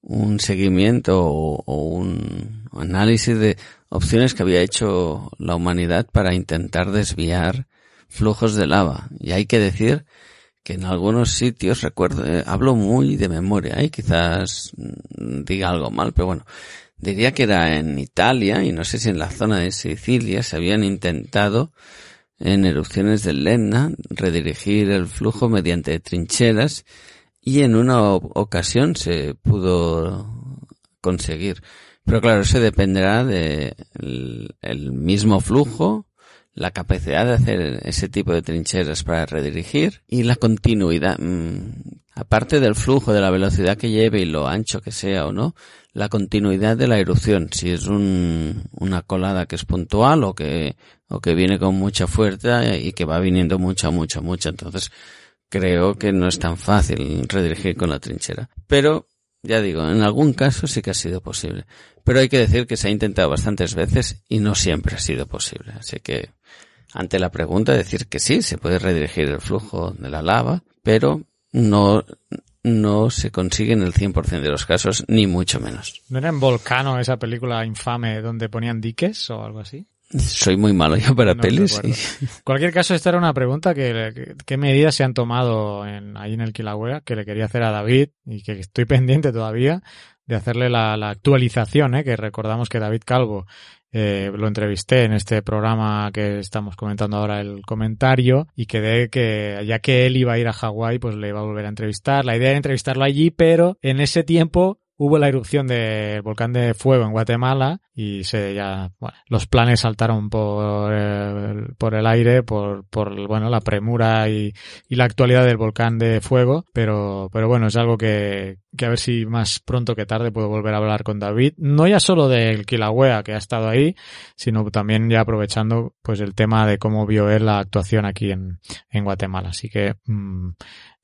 Speaker 3: un seguimiento o, o un análisis de opciones que había hecho la humanidad para intentar desviar flujos de lava. Y hay que decir que en algunos sitios, recuerdo, eh, hablo muy de memoria y quizás mm, diga algo mal, pero bueno, diría que era en Italia y no sé si en la zona de Sicilia se habían intentado en erupciones del Lenna redirigir el flujo mediante trincheras y en una ocasión se pudo conseguir. Pero claro, eso dependerá del el mismo flujo, la capacidad de hacer ese tipo de trincheras para redirigir y la continuidad. Mm, aparte del flujo, de la velocidad que lleve y lo ancho que sea o no, la continuidad de la erupción. Si es un, una colada que es puntual o que, o que viene con mucha fuerza y que va viniendo mucha, mucha, mucha. Entonces, creo que no es tan fácil redirigir con la trinchera. Pero ya digo, en algún caso sí que ha sido posible. Pero hay que decir que se ha intentado bastantes veces y no siempre ha sido posible. Así que, ante la pregunta, decir que sí, se puede redirigir el flujo de la lava, pero no, no se consigue en el 100% de los casos, ni mucho menos.
Speaker 2: ¿No era en Volcano esa película infame donde ponían diques o algo así?
Speaker 3: Soy muy malo yo para
Speaker 2: No
Speaker 3: pelis.
Speaker 2: En cualquier caso, esta era una pregunta que, que- qué medidas se han tomado en, ahí en el Kilauea que le quería hacer a David y que estoy pendiente todavía de hacerle la, la actualización, ¿eh? que recordamos que David Calvo eh, lo entrevisté en este programa que estamos comentando ahora el comentario y quedé que ya que él iba a ir a Hawái pues le iba a volver a entrevistar. La idea era entrevistarlo allí, pero en ese tiempo hubo la erupción del volcán de fuego en Guatemala y se ya bueno, los planes saltaron por el, por el aire por por bueno la premura y, y la actualidad del volcán de fuego. Pero pero bueno es algo que que a ver si más pronto que tarde puedo volver a hablar con David. No ya solo del Kilauea que ha estado ahí sino también ya aprovechando pues el tema de cómo vio él la actuación aquí en en Guatemala. Así que mm,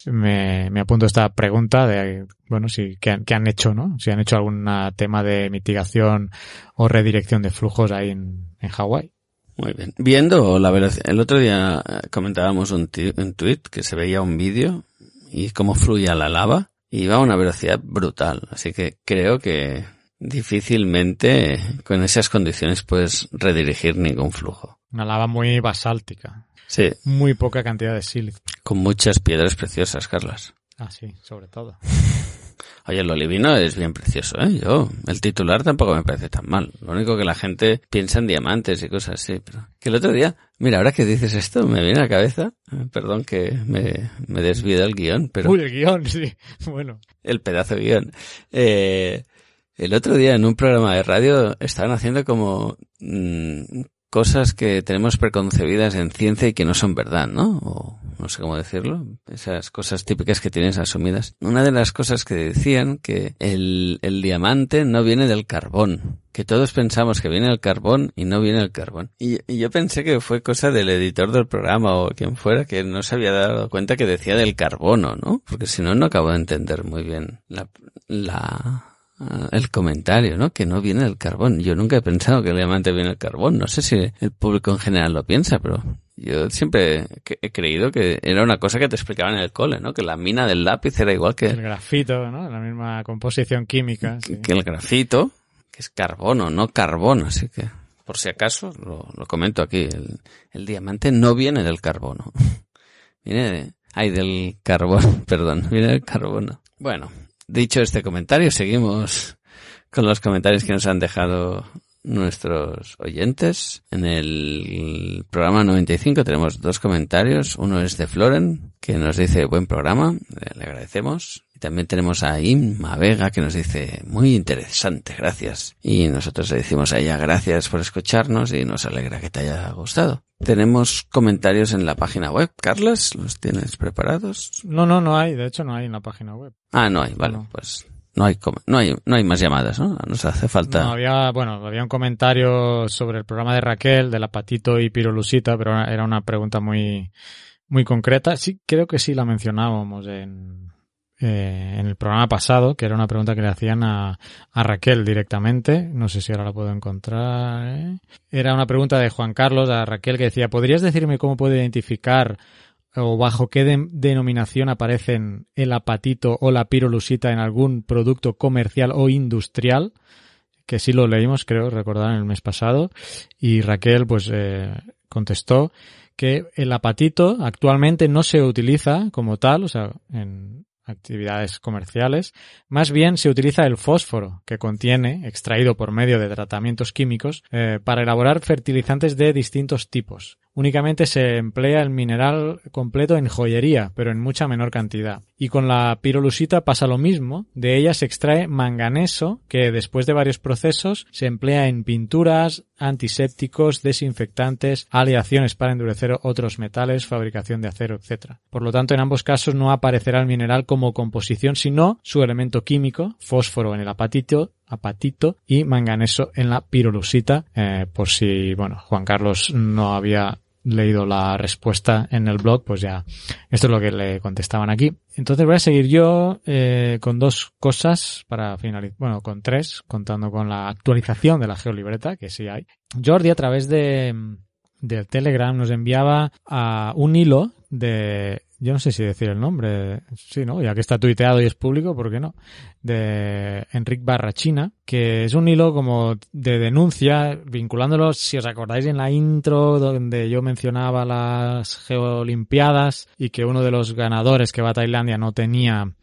Speaker 2: me, me apunto esta pregunta de, bueno, si, ¿qué han, qué han hecho, no? Si han hecho algún tema de mitigación o redirección de flujos ahí en, en Hawái.
Speaker 3: Muy bien. Viendo la velocidad, el otro día eh, comentábamos un, un tweet que se veía un vídeo y cómo fluía la lava y iba a una velocidad brutal. Así que creo que difícilmente con esas condiciones puedes redirigir ningún flujo.
Speaker 2: Una lava muy basáltica.
Speaker 3: Sí,
Speaker 2: Muy poca cantidad de sílice.
Speaker 3: Con muchas piedras preciosas, Carlas.
Speaker 2: Ah, sí, sobre todo.
Speaker 3: Oye, el olivino es bien precioso, ¿eh? Yo, el titular tampoco me parece tan mal. Lo único que la gente piensa en diamantes y cosas así, pero... Que el otro día, mira, ahora que dices esto, me viene a la cabeza, eh, perdón que me, me desvíe del guion, pero...
Speaker 2: Uy, el guion, sí. Bueno.
Speaker 3: el pedazo de guion. Eh, el otro día en un programa de radio estaban haciendo como mm, cosas que tenemos preconcebidas en ciencia y que no son verdad, ¿no? O no sé cómo decirlo. Esas cosas típicas que tienes asumidas. Una de las cosas que decían que el, diamante no viene del carbón. Que todos pensamos que viene el carbón y no viene el carbón. Y, y yo pensé que fue cosa del editor del programa o quien fuera que no se había dado cuenta que decía del carbono, ¿no? Porque si no, no acabo de entender muy bien la, la, ah, el comentario, ¿no? Que no viene del carbón. Yo nunca he pensado que el diamante viene del carbón. No sé si el público en general lo piensa, pero yo siempre he creído que era una cosa que te explicaban en el cole, ¿no? Que la mina del lápiz era igual que,
Speaker 2: El grafito, ¿no? La misma composición química. sí.
Speaker 3: que el grafito, que es carbono, no carbón. Así que, por si acaso, lo, lo comento aquí. El, el diamante no viene del carbono. Viene de... Ay, del carbón, perdón. Viene del carbono. Bueno, dicho este comentario, seguimos con los comentarios que nos han dejado nuestros oyentes. En el programa 95 tenemos dos comentarios. Uno es de Floren, que nos dice buen programa, le le agradecemos. También tenemos a Inma Vega, que nos dice muy interesante, gracias. Y nosotros le decimos a ella gracias por escucharnos y nos alegra que te haya gustado. Tenemos comentarios en la página web. Carlos, ¿los tienes preparados?
Speaker 2: No, no, no hay. De hecho, no hay en la página web.
Speaker 3: Ah, no hay, vale,
Speaker 2: No.
Speaker 3: pues no hay, no hay, no hay más llamadas, ¿no? Nos hace falta.
Speaker 2: No, había, bueno, había un comentario sobre el programa de Raquel, de la Patito y Pirolusita, pero era- era una pregunta muy, muy concreta. Sí, creo que sí la mencionábamos en, eh, en el programa pasado, que era una pregunta que le hacían a, Raquel directamente. No sé si ahora la puedo encontrar. ¿eh? Era una pregunta de Juan Carlos a Raquel que decía, ¿podrías decirme cómo puedo identificar o bajo qué de- denominación aparecen el apatito o la pirolusita en algún producto comercial o industrial? Que sí lo leímos, creo, recordar, en el mes pasado. Y Raquel, pues, eh, contestó que el apatito actualmente no se utiliza como tal, o sea, en actividades comerciales, más bien se utiliza el fósforo que contiene, extraído por medio de tratamientos químicos, eh, para elaborar fertilizantes de distintos tipos. Únicamente se emplea el mineral completo en joyería, pero en mucha menor cantidad. Y con la pirolusita pasa lo mismo. De ella se extrae manganeso, que después de varios procesos se emplea en pinturas, antisépticos, desinfectantes, aleaciones para endurecer otros metales, fabricación de acero, etc. Por lo tanto, en ambos casos no aparecerá el mineral como composición, sino su elemento químico, fósforo en el apatito, apatito y manganeso en la pirolusita, eh, por si, bueno, Juan Carlos no había leído la respuesta en el blog, pues ya esto es lo que le contestaban aquí. Entonces voy a seguir yo eh, con dos cosas para finalizar, bueno, con tres, contando con la actualización de la geolibreta, que sí hay. Jordi a través de del Telegram nos enviaba a un hilo de yo no sé si decir el nombre, sí, ¿no? Ya que está tuiteado y es público, ¿por qué no? De Enric Barrachina, que es un hilo como de denuncia, vinculándolo, si os acordáis en la intro donde yo mencionaba las geolimpiadas y que uno de los ganadores que va a Tailandia no tenía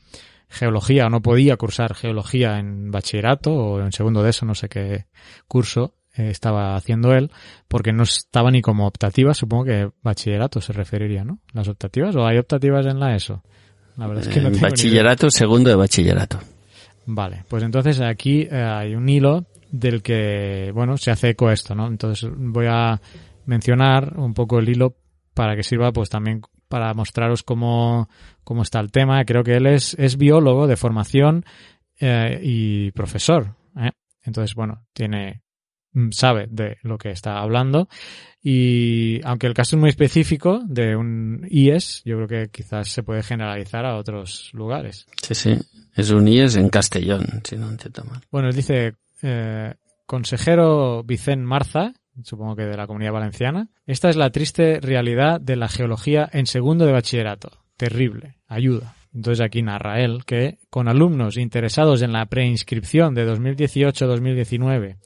Speaker 2: geología o no podía cursar geología en bachillerato o en segundo de eso, no sé qué curso eh, estaba haciendo él, porque no estaba ni como optativa, supongo que bachillerato se referiría, ¿no? ¿Las optativas o hay optativas en la ESO? La verdad es que no
Speaker 3: En
Speaker 2: tengo
Speaker 3: bachillerato, segundo de bachillerato.
Speaker 2: Vale, pues entonces aquí eh, hay un hilo del que, bueno, se hace eco esto, ¿no? Entonces voy a mencionar un poco el hilo para que sirva pues también para mostraros cómo, cómo está el tema. Creo que él es, es biólogo de formación eh, y profesor. ¿eh? Entonces, bueno, tiene sabe de lo que está hablando y aunque el caso es muy específico de un IES, yo creo que quizás se puede generalizar a otros lugares.
Speaker 3: Sí, sí. Es un IES en Castellón, si no entiendo mal.
Speaker 2: Bueno, él dice, eh, consejero Vicente Marza, supongo que de la Comunidad Valenciana, esta es la triste realidad de la geología en segundo de bachillerato. Terrible. Ayuda. Entonces aquí narra él que con alumnos interesados en la preinscripción de 2018-2019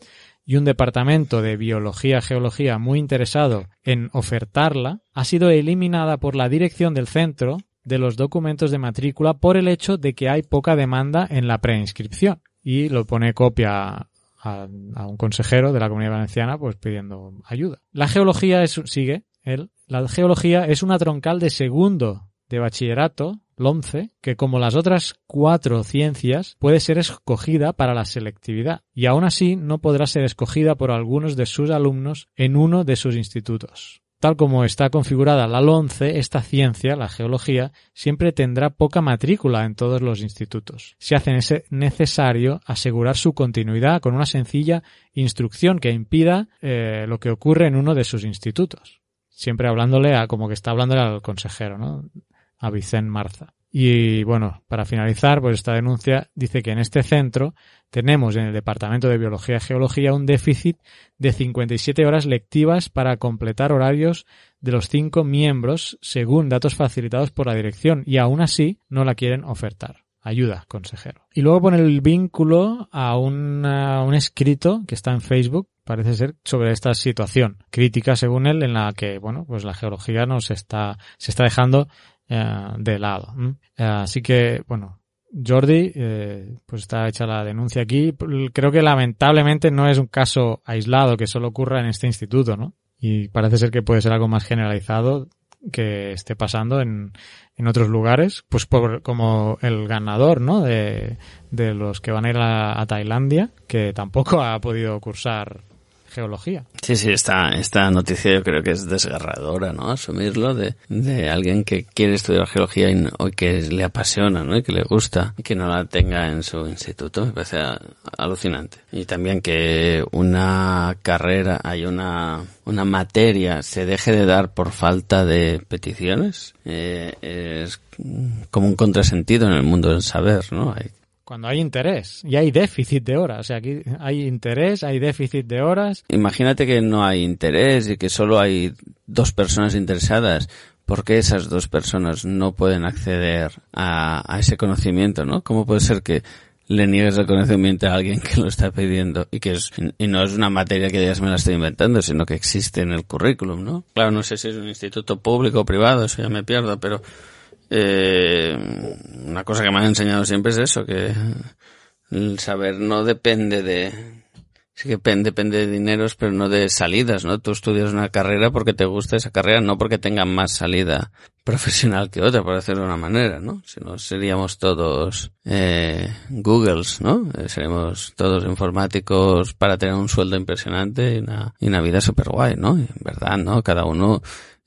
Speaker 2: y un departamento de biología-geología muy interesado en ofertarla, ha sido eliminada por la dirección del centro de los documentos de matrícula por el hecho de que hay poca demanda en la preinscripción. Y lo pone copia a, un consejero de la comunidad valenciana pues pidiendo ayuda. La geología es, sigue él, la geología es una troncal de segundo de bachillerato, LOMCE, que como las otras cuatro ciencias puede ser escogida para la selectividad y aún así no podrá ser escogida por algunos de sus alumnos en uno de sus institutos. Tal como está configurada la LONCE, esta ciencia, la geología, siempre tendrá poca matrícula en todos los institutos. Se hace necesario asegurar su continuidad con una sencilla instrucción que impida eh, lo que ocurre en uno de sus institutos. Siempre hablándole a como que está hablándole al consejero, ¿no? A Vicente Marza. Y bueno, para finalizar, pues esta denuncia dice que en este centro tenemos en el Departamento de Biología y Geología un déficit de 57 horas lectivas para completar horarios de los cinco miembros según datos facilitados por la dirección y aún así no la quieren ofertar. Ayuda, consejero. Y luego pone el vínculo a, una, un escrito que está en Facebook, parece ser, sobre esta situación crítica, según él, en la que, bueno, pues la geología nos está, se está dejando de lado. Eh, así que, bueno, Jordi, eh, pues está hecha la denuncia aquí. Creo que lamentablemente no es un caso aislado que solo ocurra en este instituto, ¿no? Y parece ser que puede ser algo más generalizado que esté pasando en, en otros lugares, pues por, como el ganador, ¿no? De, de los que van a ir a, a Tailandia, que tampoco ha podido cursar geología.
Speaker 3: Sí, sí, esta, esta noticia yo creo que es desgarradora, ¿no? Asumirlo de, de alguien que quiere estudiar geología y, que le apasiona, ¿no? Y que le gusta y que no la tenga en su instituto. Me parece alucinante. Y también que una carrera, hay una, una materia se deje de dar por falta de peticiones, eh, es como un contrasentido en el mundo del saber, ¿no? Hay
Speaker 2: cuando hay interés y hay déficit de horas. O sea, aquí hay interés, hay déficit de horas.
Speaker 3: Imagínate que no hay interés y que solo hay dos personas interesadas. ¿Por qué esas dos personas no pueden acceder a, ese conocimiento, no? ¿Cómo puede ser que le niegues el conocimiento a alguien que lo está pidiendo y que es, y no es una materia que ya se me la estoy inventando, sino que existe en el currículum, ¿no? Claro, no sé si es un instituto público o privado, eso ya me pierdo, pero eh, una cosa que me han enseñado siempre es eso, que el saber no depende de, sí que depende de dineros, pero no de salidas, ¿no? Tú estudias una carrera porque te gusta esa carrera, no porque tenga más salida profesional que otra, por decirlo de una manera, ¿no? Si no, seríamos todos eh, Googles, ¿no? Eh, seríamos todos informáticos para tener un sueldo impresionante y una, y una vida super guay, ¿no? En verdad, ¿no? Cada uno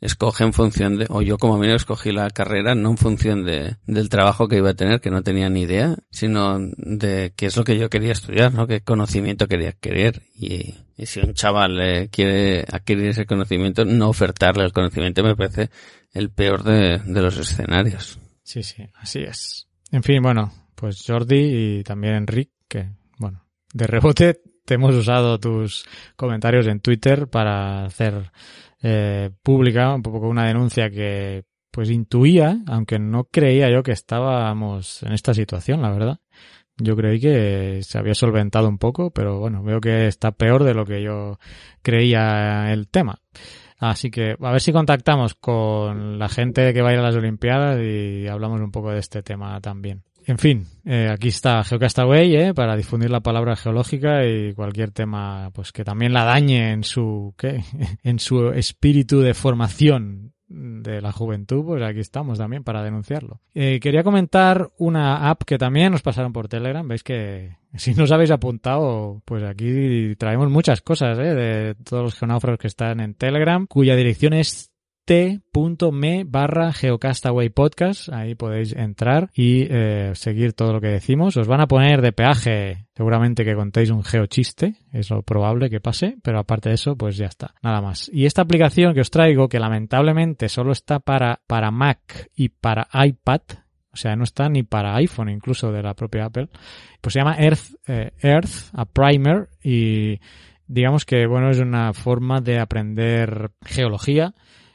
Speaker 3: escoge en función de, o yo como mínimo escogí la carrera no en función de, del trabajo que iba a tener, que no tenía ni idea, sino de qué es lo que yo quería estudiar, ¿no? Qué conocimiento quería adquirir. Y, y si un chaval quiere adquirir ese conocimiento, no ofertarle el conocimiento me parece el peor de, de los escenarios.
Speaker 2: Sí, sí, así es. En fin, bueno, pues Jordi y también Enrique, que, bueno, de rebote te hemos usado tus comentarios en Twitter para hacer eh, pública, un poco una denuncia que pues intuía, aunque no creía yo que estábamos en esta situación, la verdad. Yo creí que se había solventado un poco, pero bueno, veo que está peor de lo que yo creía el tema. Así que a ver si contactamos con la gente que va a ir a las Olimpiadas y hablamos un poco de este tema también. En fin, eh, aquí está Geocastaway eh, para difundir la palabra geológica y cualquier tema pues que también la dañe en su ¿qué? en su espíritu de formación de la juventud, pues aquí estamos también para denunciarlo. Eh, quería comentar una app que también nos pasaron por Telegram. Veis que si no os habéis apuntado, pues aquí traemos muchas cosas ¿eh? de todos los geonáufragos que están en Telegram, cuya dirección es t.me barra Geocastaway Podcast. Ahí podéis entrar y eh, seguir todo lo que decimos. Os van a poner de peaje, seguramente que contéis un geochiste, es lo probable que pase, pero aparte de eso, pues ya está, nada más. Y esta aplicación que os traigo, que lamentablemente solo está para, para Mac y para iPad, o sea, no está ni para iPhone incluso de la propia Apple, pues se llama Earth, eh, Earth, a primer y digamos que bueno, es una forma de aprender geología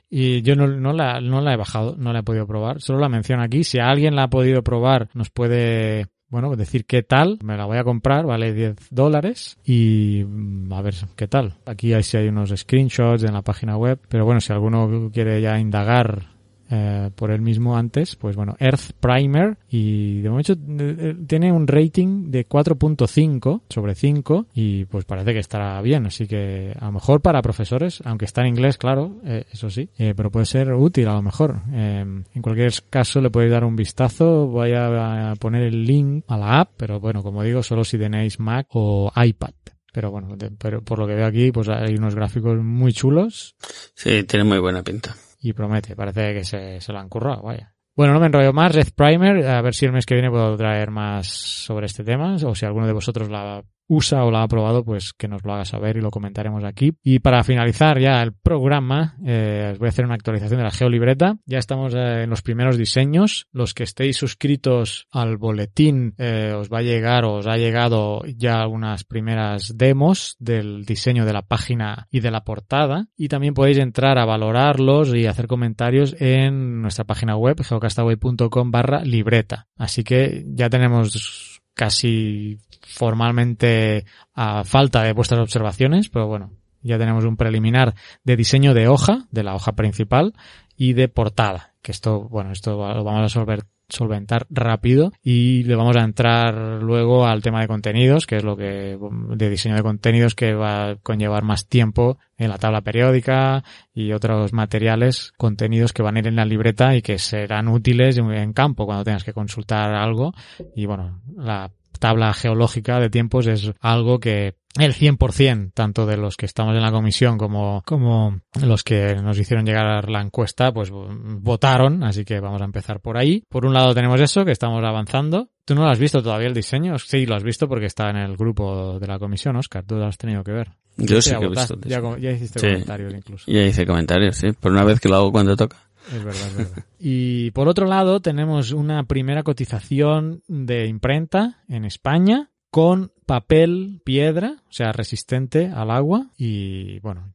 Speaker 2: y yo no, la, no la he bajado, no la he podido probar. Solo la menciono aquí. Si alguien la ha podido probar, nos puede, bueno, decir qué tal. Me la voy a comprar, vale 10 dólares. Y mm, a ver qué tal. Aquí hay, sí hay unos screenshots en la página web. Pero bueno, si alguno quiere ya indagar eh, por él mismo antes, pues bueno, Earth Primer y de momento eh, tiene un rating de 4.5 sobre 5 y pues parece que estará bien, así que a lo mejor para profesores, aunque está en inglés, claro, eh, eso sí, pero puede ser útil a lo mejor. en cualquier caso le podéis dar un vistazo, voy a poner el link a la app, pero bueno, como digo, solo si tenéis Mac o iPad. Pero bueno, pero por lo que veo aquí, pues hay unos gráficos muy chulos.
Speaker 3: Sí, tiene muy buena pinta
Speaker 2: y promete, parece que se, se lo han currado, vaya. Bueno, no me enrollo más. Red Primer, a ver si el mes que viene puedo traer más sobre este tema, o si alguno de vosotros la usa o la ha probado, pues que nos lo haga saber y lo comentaremos aquí. Y para finalizar ya el programa, eh, os voy a hacer una actualización de la geolibreta. Ya estamos eh, en los primeros diseños. Los que estéis suscritos al boletín eh, os va a llegar o os ha llegado ya unas primeras demos del diseño de la página y de la portada. Y también podéis entrar a valorarlos y hacer comentarios en nuestra página web geocastaway.com barra libreta. Así que ya tenemos casi formalmente a falta de vuestras observaciones, pero bueno, ya tenemos un preliminar de diseño de hoja, de la hoja principal, y de portada, que esto, bueno, esto lo vamos a solventar rápido y le vamos a entrar luego al tema de contenidos, que es lo que, de diseño de contenidos que va a conllevar más tiempo en la tabla periódica y otros materiales, contenidos que van a ir en la libreta y que serán útiles en campo cuando tengas que consultar algo. Y bueno, la tabla geológica de tiempos es algo que el 100%, tanto de los que estamos en la comisión como, como los que nos hicieron llegar la encuesta, pues votaron, así que vamos a empezar por ahí. Por un lado tenemos eso, que estamos avanzando. ¿Tú no lo has visto todavía el diseño? Sí, lo has visto porque está en el grupo de la comisión, Oscar. Tú lo has tenido que ver.
Speaker 3: Yo sí que he visto.
Speaker 2: Ya, ya hiciste comentarios incluso.
Speaker 3: Ya hice comentarios, sí. Por una vez que lo hago cuando toca.
Speaker 2: Es verdad, es verdad. y por otro lado, tenemos una primera cotización de imprenta en España con papel piedra, o sea, resistente al agua. Y bueno,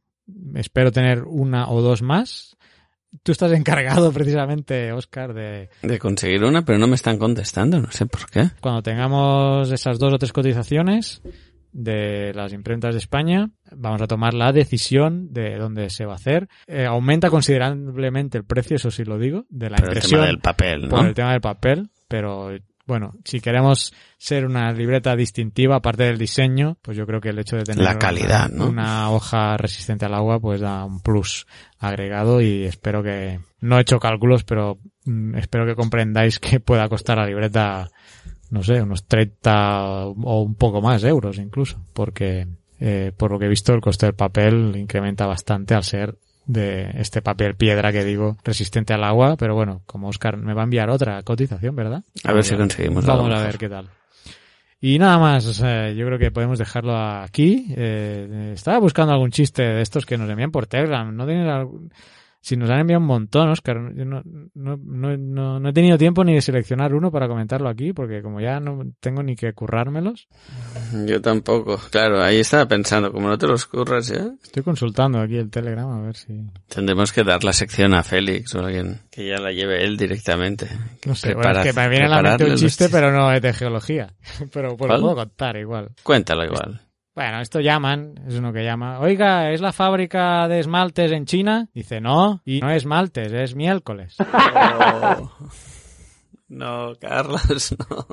Speaker 2: espero tener una o dos más. Tú estás encargado precisamente, Oscar, de...
Speaker 3: De conseguir una, pero no me están contestando, no sé por qué.
Speaker 2: Cuando tengamos esas dos o tres cotizaciones, de las imprentas de España, vamos a tomar la decisión de dónde se va a hacer. Eh, aumenta considerablemente el precio, eso sí lo digo, de la impresión.
Speaker 3: El tema del papel, ¿no?
Speaker 2: Por el tema del papel, pero bueno, si queremos ser una libreta distintiva, aparte del diseño, pues yo creo que el hecho de tener
Speaker 3: la calidad,
Speaker 2: una, una hoja resistente al agua, pues da un plus agregado y espero que, no he hecho cálculos, pero mm, espero que comprendáis que pueda costar la libreta no sé, unos 30 o un poco más euros incluso, porque eh, por lo que he visto el coste del papel incrementa bastante al ser de este papel piedra que digo resistente al agua, pero bueno, como Oscar me va a enviar otra cotización, ¿verdad?
Speaker 3: A ver si conseguimos.
Speaker 2: Vamos a ver qué tal. Y nada más, yo creo que podemos dejarlo aquí. Eh, estaba buscando algún chiste de estos que nos envían por Telegram. ¿No tienes algún si nos han enviado un montón, Oscar, yo no, no, no, no, he tenido tiempo ni de seleccionar uno para comentarlo aquí, porque como ya no tengo ni que currármelos.
Speaker 3: Yo tampoco, claro, ahí estaba pensando, como no te los curras ya.
Speaker 2: Estoy consultando aquí el Telegram a ver si...
Speaker 3: Tendremos que dar la sección a Félix o alguien que ya la lleve él directamente.
Speaker 2: No sé, bueno, es que me viene a la mente un chiste, pero no es de geología. pero pues lo puedo contar igual.
Speaker 3: Cuéntalo igual.
Speaker 2: Bueno, esto llaman, es uno que llama, oiga, ¿es la fábrica de esmaltes en China? Dice, no, y no es esmaltes, es miércoles.
Speaker 3: No, Carlos, no.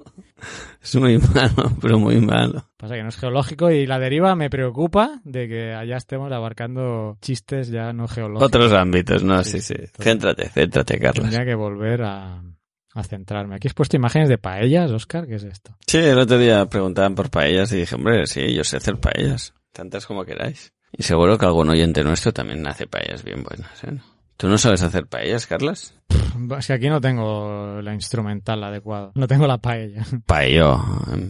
Speaker 3: Es muy malo, pero muy malo.
Speaker 2: Pasa que no es geológico y la deriva me preocupa de que allá estemos abarcando chistes ya no geológicos.
Speaker 3: Otros ámbitos, no, sí, sí. Céntrate, céntrate, Carlos.
Speaker 2: Tendría que volver a, a centrarme. Aquí has puesto imágenes de paellas, Oscar, ¿qué es esto?
Speaker 3: Sí, el otro día preguntaban por paellas y dije, hombre, sí, yo sé hacer paellas, tantas como queráis. Y seguro que algún oyente nuestro también hace paellas bien buenas, ¿eh? ¿Tú no sabes hacer paellas, Carlas?
Speaker 2: Es que aquí no tengo la instrumental adecuado. No tengo la paella.
Speaker 3: Paello.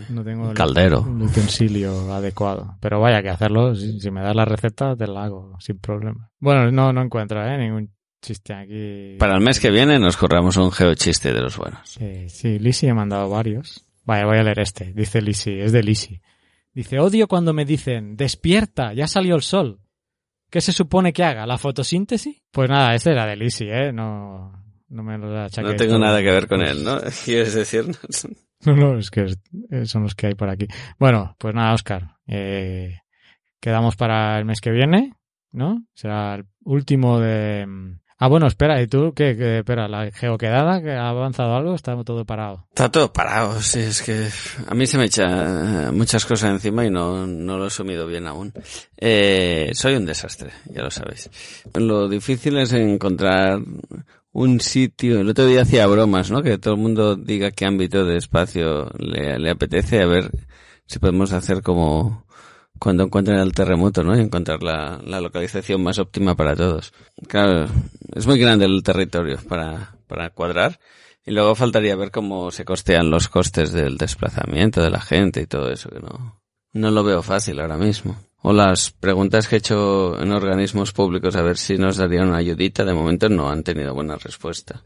Speaker 2: No tengo el,
Speaker 3: caldero.
Speaker 2: El utensilio adecuado. Pero vaya que hacerlo. Si, si, me das la receta, te la hago sin problema. Bueno, no, no encuentro ¿eh? ningún chiste aquí.
Speaker 3: Para el mes que viene nos corramos un geochiste de los buenos.
Speaker 2: Sí, sí, Lisi ha mandado varios. Vaya, voy a leer este. Dice Lisi, es de Lisi. Dice, odio cuando me dicen, despierta, ya salió el sol. ¿Qué se supone que haga? ¿La fotosíntesis? Pues nada, este era de Lisi, ¿eh? No, no me lo da
Speaker 3: No tengo nada que ver con él, ¿no? ¿Quieres decirnos?
Speaker 2: No, no, es que son los que hay por aquí. Bueno, pues nada, Oscar. Eh, quedamos para el mes que viene, ¿no? Será el último de, Ah, bueno, espera, ¿y tú qué? qué espera, ¿la geoquedada que ha avanzado algo? Está todo parado.
Speaker 3: Está todo parado, sí, es que a mí se me echa muchas cosas encima y no, no lo he sumido bien aún. Eh, soy un desastre, ya lo sabéis. Lo difícil es encontrar un sitio, el otro día hacía bromas, ¿no? Que todo el mundo diga qué ámbito de espacio le, le apetece, a ver si podemos hacer como cuando encuentren el terremoto, ¿no? Y encontrar la, la, localización más óptima para todos. Claro, es muy grande el territorio para, para cuadrar. Y luego faltaría ver cómo se costean los costes del desplazamiento de la gente y todo eso, que no, no lo veo fácil ahora mismo. O las preguntas que he hecho en organismos públicos a ver si nos darían una ayudita, de momento no han tenido buena respuesta.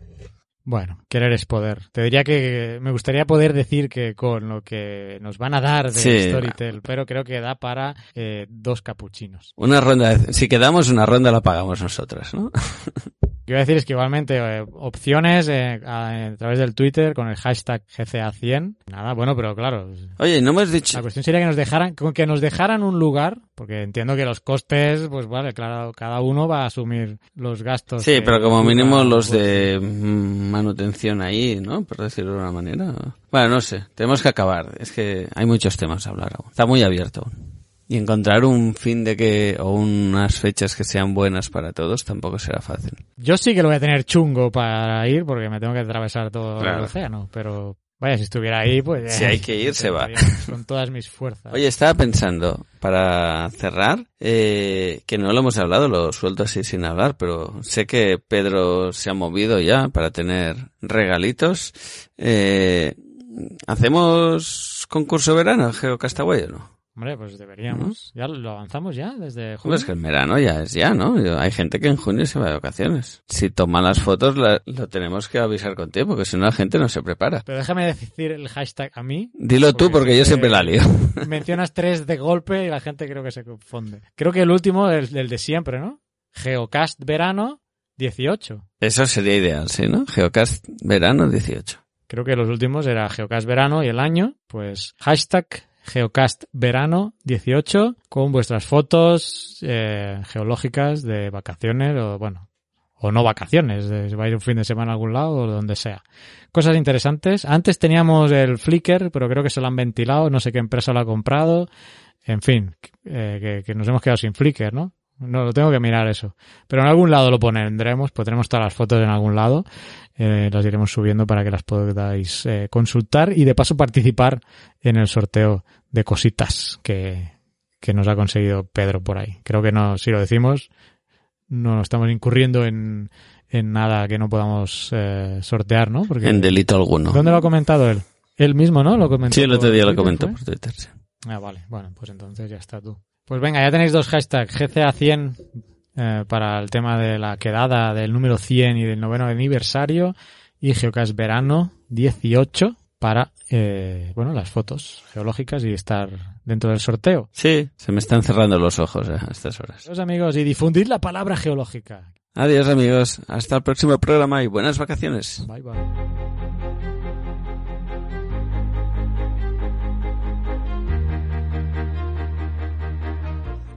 Speaker 2: Bueno, querer es poder. Te diría que me gustaría poder decir que con lo que nos van a dar de
Speaker 3: Sí.
Speaker 2: Storytel, pero creo que da para eh, dos capuchinos.
Speaker 3: Una ronda, de- si quedamos una ronda la pagamos nosotras, ¿no?
Speaker 2: Iba a decir es que igualmente eh, opciones eh, a, a través del Twitter con el hashtag GCA100. Nada, bueno, pero claro.
Speaker 3: Oye, no me has dicho...
Speaker 2: La cuestión sería que nos dejaran, que nos dejaran un lugar, porque entiendo que los costes, pues vale, claro, cada uno va a asumir los gastos.
Speaker 3: Sí, pero como mínimo los
Speaker 2: pues,
Speaker 3: de manutención ahí, ¿no? Por decirlo de una manera. Bueno, no sé, tenemos que acabar. Es que hay muchos temas a hablar aún. Está muy abierto aún. Y encontrar un fin de que, o unas fechas que sean buenas para todos tampoco será fácil.
Speaker 2: Yo sí que lo voy a tener chungo para ir, porque me tengo que atravesar todo
Speaker 3: Claro.
Speaker 2: el océano, pero Vaya, si estuviera ahí, pues...
Speaker 3: Si hay que ir, se va.
Speaker 2: Con todas mis fuerzas.
Speaker 3: Oye, estaba pensando, para cerrar, eh, que no lo hemos hablado, lo suelto así sin hablar, pero sé que Pedro se ha movido ya para tener regalitos. Eh, ¿Hacemos concurso verano, Geo Castaway o no?
Speaker 2: Hombre, pues deberíamos. ¿Ya lo avanzamos ya desde
Speaker 3: junio? Pues que el verano ya es ya, ¿no? Hay gente que en junio se va de vacaciones. Si toman las fotos, lo tenemos que avisar con tiempo, porque si no la gente no se prepara.
Speaker 2: Pero déjame decir el hashtag a mí.
Speaker 3: Dilo tú, porque yo siempre la lío.
Speaker 2: Mencionas tres de golpe y la gente creo que se confunde. Creo que el último es el de siempre, ¿no? Geocast verano 18.
Speaker 3: Eso sería ideal, sí, ¿no? Geocast verano 18.
Speaker 2: Creo que los últimos era Geocast verano y el año, pues hashtag Geocast Verano 18 con vuestras fotos eh, geológicas de vacaciones o bueno, o no vacaciones, de, va a ir un fin de semana a algún lado o donde sea. Cosas interesantes. Antes teníamos el Flickr, pero creo que se lo han ventilado, no sé qué empresa lo ha comprado. En fin, eh, que, nos hemos quedado sin Flickr, ¿no? No, lo tengo que mirar eso. Pero en algún lado lo pondremos, pondremos todas las fotos en algún lado. Eh, las iremos subiendo para que las podáis eh, consultar y de paso participar en el sorteo de cositas que, que nos ha conseguido Pedro por ahí. Creo que no, si lo decimos, no estamos incurriendo en, en nada que no podamos eh, sortear, ¿no?
Speaker 3: Porque, en delito alguno.
Speaker 2: ¿Dónde lo ha comentado él? Él mismo, ¿no? Lo comentó
Speaker 3: sí, el otro día lo comentó por Twitter, sí.
Speaker 2: Ah, vale. Bueno, pues entonces ya está tú. Pues venga, ya tenéis dos hashtags, GCA100 eh, para el tema de la quedada del número 100 y del noveno aniversario y Geocast Verano 18 para eh, bueno las fotos geológicas y estar dentro del sorteo.
Speaker 3: Sí, se me están cerrando los ojos a estas horas.
Speaker 2: Adiós amigos y difundir la palabra geológica.
Speaker 3: Adiós amigos, hasta el próximo programa y buenas vacaciones.
Speaker 2: Bye bye.